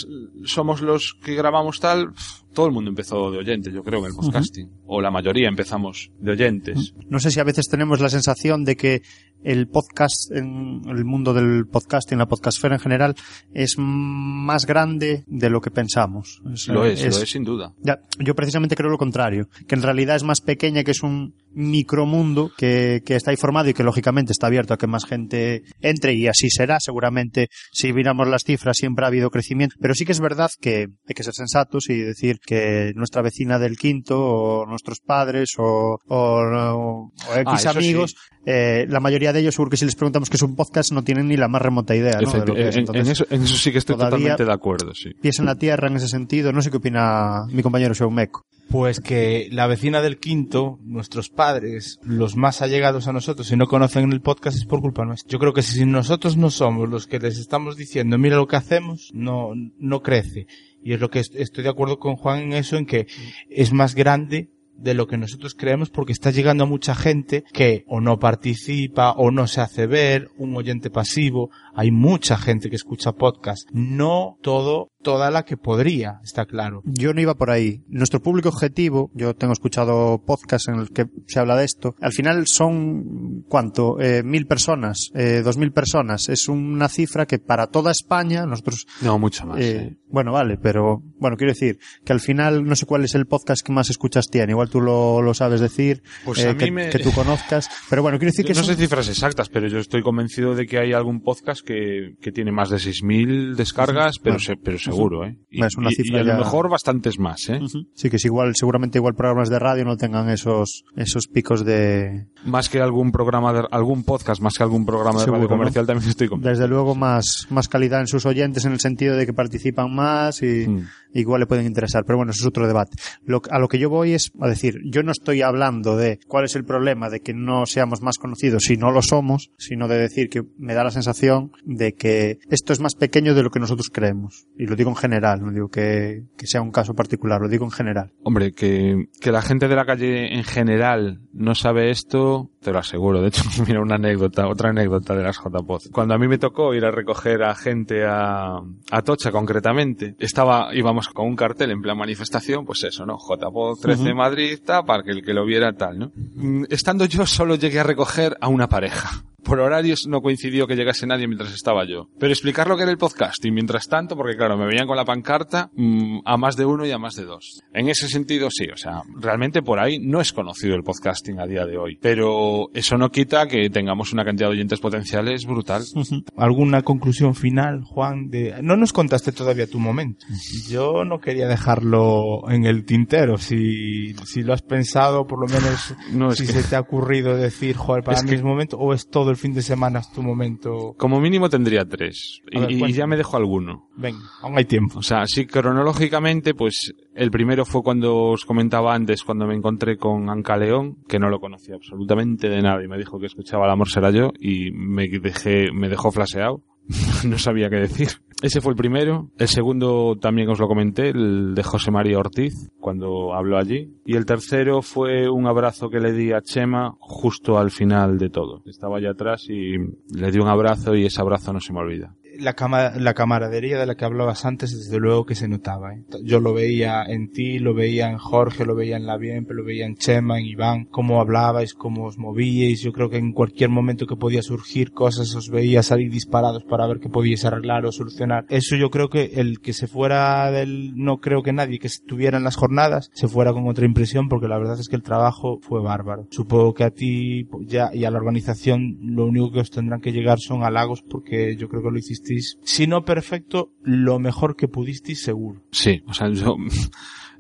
somos los que grabamos tal, todo el mundo empezó de oyentes, yo creo, en el podcasting. Uh -huh. O la mayoría empezamos de oyentes. No sé si a veces tenemos la sensación de que el podcast, en el mundo del podcasting, la podcastfera en general, es más grande de lo que pensamos. Es, lo es, es, lo es sin duda. Ya, yo precisamente creo lo contrario, que en realidad es más pequeña, que es un micromundo que, que está ahí formado y que lógicamente está abierto a que más gente entre y así será seguramente si miramos las cifras siempre ha habido crecimiento pero sí que es verdad que hay que ser sensatos y decir que nuestra vecina del quinto o nuestros padres o, o, o, o X ah, amigos sí. eh, la mayoría de ellos seguro que si les preguntamos qué es un podcast no tienen ni la más remota idea ¿no? de lo que es. Entonces, en, eso, en, eso, sí que estoy totalmente de acuerdo sí. pies en la tierra en ese sentido no sé qué opina mi compañero Showmeco pues que la vecina del quinto, nuestros padres, los más allegados a nosotros, si no conocen el podcast es por culpa nuestra. Yo creo que si nosotros no somos los que les estamos diciendo, mira lo que hacemos, no, no crece. Y es lo que estoy de acuerdo con Juan en eso, en que es más grande de lo que nosotros creemos porque está llegando a mucha gente que o no participa o no se hace ver, un oyente pasivo. Hay mucha gente que escucha podcast. No todo toda la que podría, está claro. Yo no iba por ahí. Nuestro público objetivo, yo tengo escuchado podcasts en el que se habla de esto, al final son, ¿cuánto? Eh, mil personas, eh, dos mil personas. Es una cifra que para toda España, nosotros... No, mucho más. Eh. Bueno, vale, pero, bueno, quiero decir que al final no sé cuál es el podcast que más escuchas tiene. Igual tú lo, lo sabes decir, pues a que, mí me... que, tú conozcas. Pero bueno, quiero decir yo que... No sé cifras exactas, pero yo estoy convencido de que hay algún podcast que, que tiene más de 6.000 descargas, sí, pero, bueno. se, pero seguro, ¿eh? Y, es una cifra y, y a ya... lo mejor bastantes más, ¿eh? Uh -huh. Sí, que es igual, seguramente igual programas de radio no tengan esos, esos picos de... Más que algún programa de, algún podcast, más que algún programa de Seguro, radio comercial, ¿no? también estoy convencido. Desde luego más, más calidad en sus oyentes en el sentido de que participan más y mm. Igual le pueden interesar. Pero bueno, eso es otro debate. Lo, a lo que yo voy es a decir, yo no estoy hablando de cuál es el problema de que no seamos más conocidos si no lo somos, sino de decir que me da la sensación de que esto es más pequeño de lo que nosotros creemos. Y lo digo en general, no digo que, que sea un caso particular, lo digo en general. Hombre, que, que la gente de la calle en general no sabe esto, te lo aseguro. De hecho, mira una anécdota, otra anécdota de las JPOZ. Cuando a mí me tocó ir a recoger a gente a, a Tocha concretamente, estaba, íbamos con un cartel en plan manifestación, pues eso, ¿no? JPOZ 13 Ujú. Madrid, para que el que lo viera tal, ¿no? Mm, Estando yo solo llegué a recoger a una pareja. Por horarios no coincidió que llegase nadie mientras estaba yo. Pero explicar lo que era el podcasting mientras tanto, porque claro, me veían con la pancarta mm, a más de uno y a más de dos. En ese sentido, sí, o sea, realmente por ahí no es conocido el podcasting a día de hoy. Pero eso no quita que tengamos una cantidad de oyentes potenciales brutal. ¿Alguna conclusión final, Juan? De... No nos contaste todavía tu momento. Yo no quería dejarlo en el tintero. Si, si lo has pensado, por lo menos, No, si que- se te ha ocurrido decir, joder, para Es mí que- es momento, o es todo el fin de semana es tu momento. Como mínimo tendría tres. Y, ver, ya me dejo alguno. Venga, aún hay tiempo. O sea, sí, cronológicamente, pues el primero fue cuando os comentaba antes, cuando me encontré con Anca León, que no lo conocía absolutamente de nada y me dijo que escuchaba El amor será yo y me dejé, me dejó flaseado. no sabía qué decir. Ese fue el primero. El segundo también os lo comenté, el de José María Ortiz, cuando habló allí. Y el tercero fue un abrazo que le di a Chema justo al final de todo. Estaba allá atrás y le di un abrazo y ese abrazo no se me olvida. La, cama- la camaradería de la que hablabas antes, desde luego que se notaba. ¿eh? Yo lo veía en ti, lo veía en Jorge, lo veía en La Bienpe, lo veía en Chema, en Iván, cómo hablabais, cómo os movíais. Yo creo que en cualquier momento que podía surgir cosas os veía salir disparados para ver qué podíais arreglar o solucionar. Eso yo creo que el que se fuera del... No creo que nadie que estuviera en las jornadas se fuera con otra impresión porque la verdad es que el trabajo fue bárbaro. Supongo que a ti pues, ya y a la organización lo único que os tendrán que llegar son halagos porque yo creo que lo hicisteis, si no perfecto, lo mejor que pudisteis seguro. Sí, o sea, yo,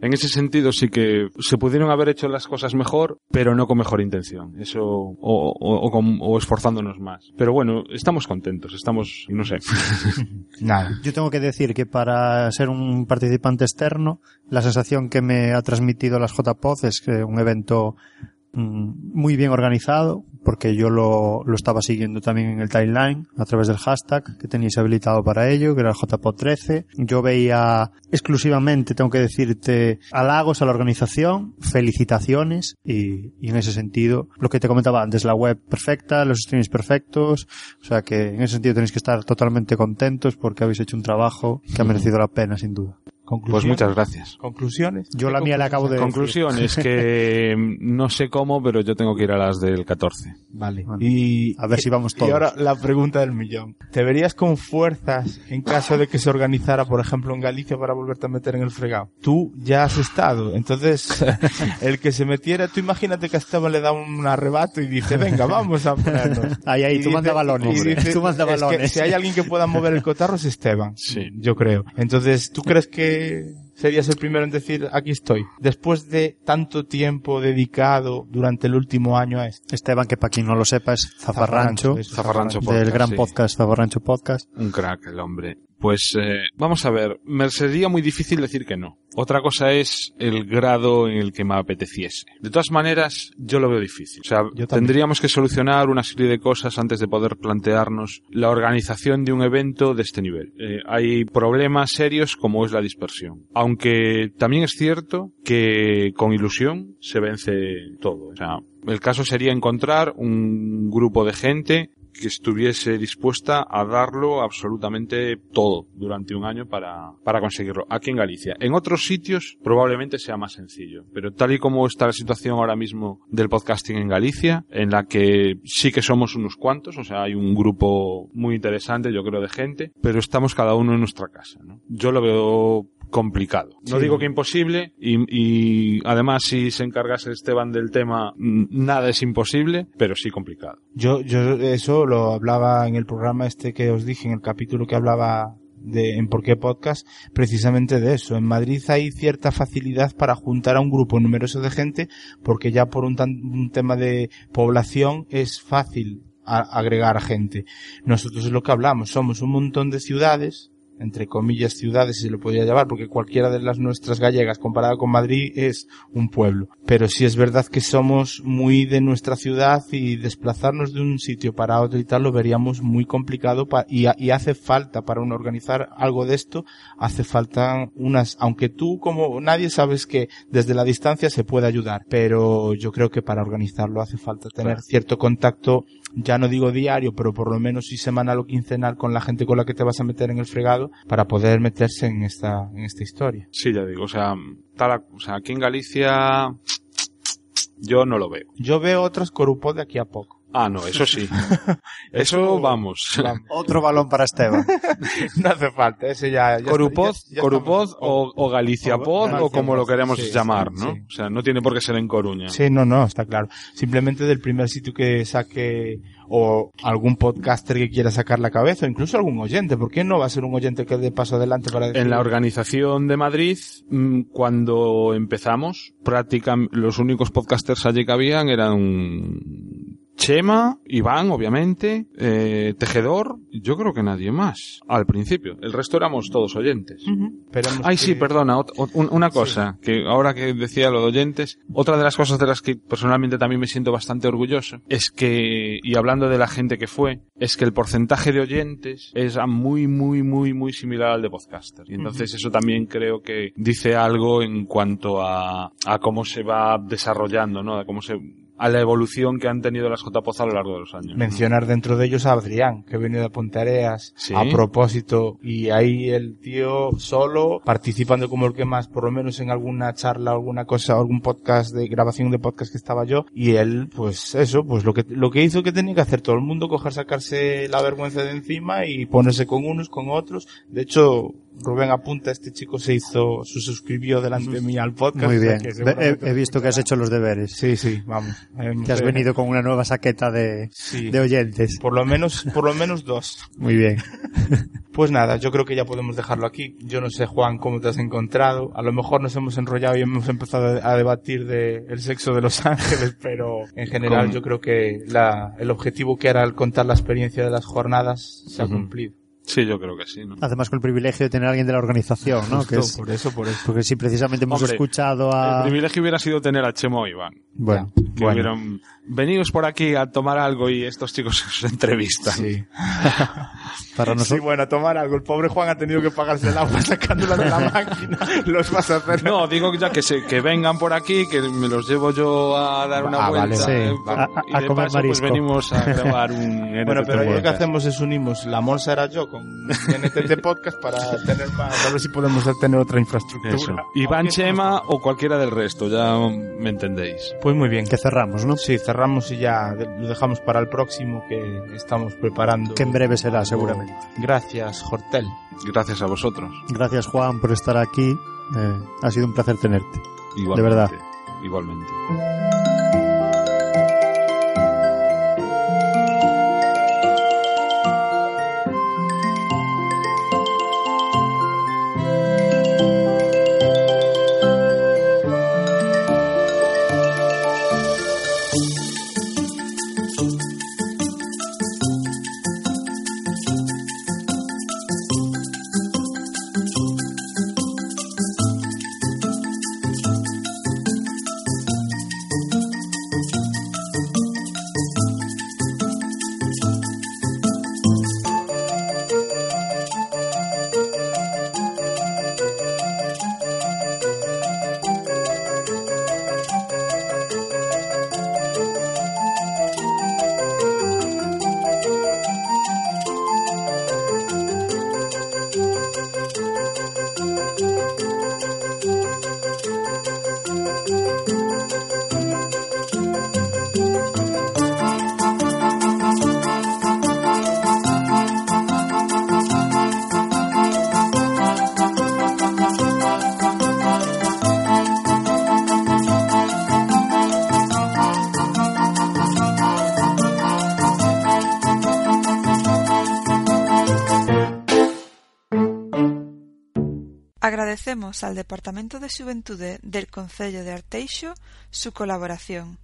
en ese sentido sí que se pudieron haber hecho las cosas mejor, pero no con mejor intención. Eso, o, o, o con- o esforzándonos más. Pero bueno, estamos contentos, estamos, no sé. Nada. Yo tengo que decir que para ser un participante externo, la sensación que me ha transmitido las JPOZ es que un evento muy bien organizado, porque yo lo, lo estaba siguiendo también en el timeline a través del hashtag que teníais habilitado para ello, que era el JPOD 13. Yo veía exclusivamente, tengo que decirte, halagos a la organización, felicitaciones y, y en ese sentido, lo que te comentaba antes, la web perfecta, los streams perfectos, o sea que en ese sentido tenéis que estar totalmente contentos porque habéis hecho un trabajo que ha merecido la pena sin duda. Pues muchas gracias. ¿Conclusiones? Yo la mía la acabo de decir. Conclusiones que no sé cómo, pero yo tengo que ir a las del 14. Vale. Bueno, Y, a ver si vamos y todos. ahora la pregunta del millón. ¿Te verías con fuerzas en caso de que se organizara, por ejemplo, en Galicia para volverte a meter en el fregado? Tú ya has estado, entonces el que se metiera, tú imagínate que a Esteban le da un arrebato y dice, venga, vamos a ponernos. Ahí, ahí, Y tú manda balones. y dice, tú manda es que balones. si hay alguien que pueda mover el cotarro es Esteban. Sí. Yo creo. Entonces, ¿tú crees que serías el primero en decir, aquí estoy? Después de tanto tiempo dedicado durante el último año a esto. Esteban, que para quien no lo sepa, es Zafarrancho, eso, Zafarrancho del Podcast, gran sí. podcast Zafarrancho Podcast. Un crack el hombre. Pues eh, vamos a ver, me sería muy difícil decir que no. Otra cosa es el grado en el que me apeteciese. De todas maneras, yo lo veo difícil. O sea, tendríamos que solucionar una serie de cosas antes de poder plantearnos la organización de un evento de este nivel. Eh, hay problemas serios como es la dispersión. Aunque también es cierto que con ilusión se vence todo. O sea, el caso sería encontrar un grupo de gente que estuviese dispuesta a darlo absolutamente todo durante un año para, para conseguirlo. Aquí en Galicia. En otros sitios probablemente sea más sencillo, pero tal y como está la situación ahora mismo del podcasting en Galicia, en la que sí que somos unos cuantos, o sea, hay un grupo muy interesante, yo creo, de gente, pero estamos cada uno en nuestra casa, ¿no? Yo lo veo complicado. No Sí. digo que imposible y, y además si se encargase Esteban del tema nada es imposible, pero sí complicado. Yo, yo eso lo hablaba en el programa este que os dije, en el capítulo que hablaba de en por qué podcast, precisamente de eso. En Madrid hay cierta facilidad para juntar a un grupo numeroso de gente, porque ya por un, tan- un tema de población es fácil a- agregar gente. Nosotros es lo que hablamos, somos un montón de ciudades, entre comillas ciudades si se lo podría llamar, porque cualquiera de las nuestras gallegas comparada con Madrid es un pueblo. pero sí es verdad que somos muy de nuestra ciudad y desplazarnos de un sitio para otro y tal lo veríamos muy complicado y, y hace falta para uno organizar algo de esto, hace falta unas, aunque tú como nadie sabes que desde la distancia se puede ayudar, pero yo creo que para organizarlo hace falta tener Claro. cierto contacto, ya no digo diario, pero por lo menos si semanal o quincenal con la gente con la que te vas a meter en el fregado para poder meterse en esta, en esta historia. Sí, ya digo, o sea, tal, a- o sea, aquí en Galicia yo no lo veo. Yo veo otros corupos de aquí a poco. Ah, no, eso sí. Eso vamos. Otro balón para Esteban. No hace falta, ese ya. ya Corupoz, ya- ya Corupoz o, o Galicia Pod o como lo queremos sí, llamar, sí, ¿no? sí. O sea, no tiene por qué ser en Coruña. Sí, no, no, está claro. Simplemente del primer sitio que saque o algún podcaster que quiera sacar la cabeza, o incluso algún oyente. ¿Por qué no va a ser un oyente que dé paso adelante para decir? En la organización de Madrid, mm, cuando empezamos, prácticamente los únicos podcasters allí que habían eran Chema, Iván, obviamente, eh, Tejedor, yo creo que nadie más, al principio. El resto éramos todos oyentes. Ay, que- sí, perdona, ot- ot- un- una cosa, que ahora que decía lo de oyentes, otra de las cosas de las que personalmente también me siento bastante orgulloso, es que, y hablando de la gente que fue, es que el porcentaje de oyentes es muy, muy, muy, muy similar al de podcaster. Y entonces eso también creo que dice algo en cuanto a, a cómo se va desarrollando, ¿no? A cómo se, a la evolución que han tenido las JPOZ a lo largo de los años. mencionar dentro de ellos a Adrián, que ha venido de Ponteareas Sí. a propósito, y ahí el tío solo participando como el que más, por lo menos en alguna charla, alguna cosa, algún podcast de grabación de podcast que estaba yo, y él, pues eso, pues lo que, lo que hizo que tenía que hacer todo el mundo, coger, sacarse la vergüenza de encima y ponerse con unos, con otros. De hecho, Rubén apunta, este chico se hizo, se suscribió delante de mí al podcast. Muy o sea bien. He, he visto que has hecho los deberes. Sí, sí, vamos. Que has venido con una nueva saqueta de, Sí. de oyentes. Por lo menos, por lo menos dos. Muy bien. Pues nada, yo creo que ya podemos dejarlo aquí. Yo no sé, Juan, cómo te has encontrado. A lo mejor nos hemos enrollado y hemos empezado a debatir de el sexo de los ángeles, pero en general yo creo que la, el objetivo que era el contar la experiencia de las jornadas se ha cumplido. Sí, yo creo que sí, ¿no? Además con el privilegio de tener a alguien de la organización, ¿no? Que Justo, es, Por eso, por eso. porque si precisamente hemos Hombre, escuchado El a... privilegio hubiera sido tener a Chemo o Iván. Bueno, que bueno. hubieran venidos por aquí a tomar algo y estos chicos os entrevistan. Sí. Para Sí, nosotros... bueno, a tomar algo. El pobre Juan ha tenido que pagarse el agua sacándola de la máquina. Los vas a hacer. No, digo ya que se, que vengan por aquí, que me los llevo yo a dar una Ah, vale, vuelta. sí. eh, A- a- y de comer paso, marisco. pues venimos a grabar un Bueno, NTT pero ahí lo que hacemos es unimos la Morsa era yo con NTT Podcast para tener más, a ver si podemos tener otra infraestructura. Eso. Iván Chema o cualquiera del resto, ya me entendéis. Pues muy bien. Que cerramos, ¿no? Sí, cerramos y ya lo dejamos para el próximo que estamos preparando. Que en breve será, seguramente. Gracias, Hortel. Gracias a vosotros. Gracias, Juan, por estar aquí. Eh, ha sido un placer tenerte. Igualmente. verdad. Igualmente. al Departamento de Xuventude del Concello de Arteixo su colaboración.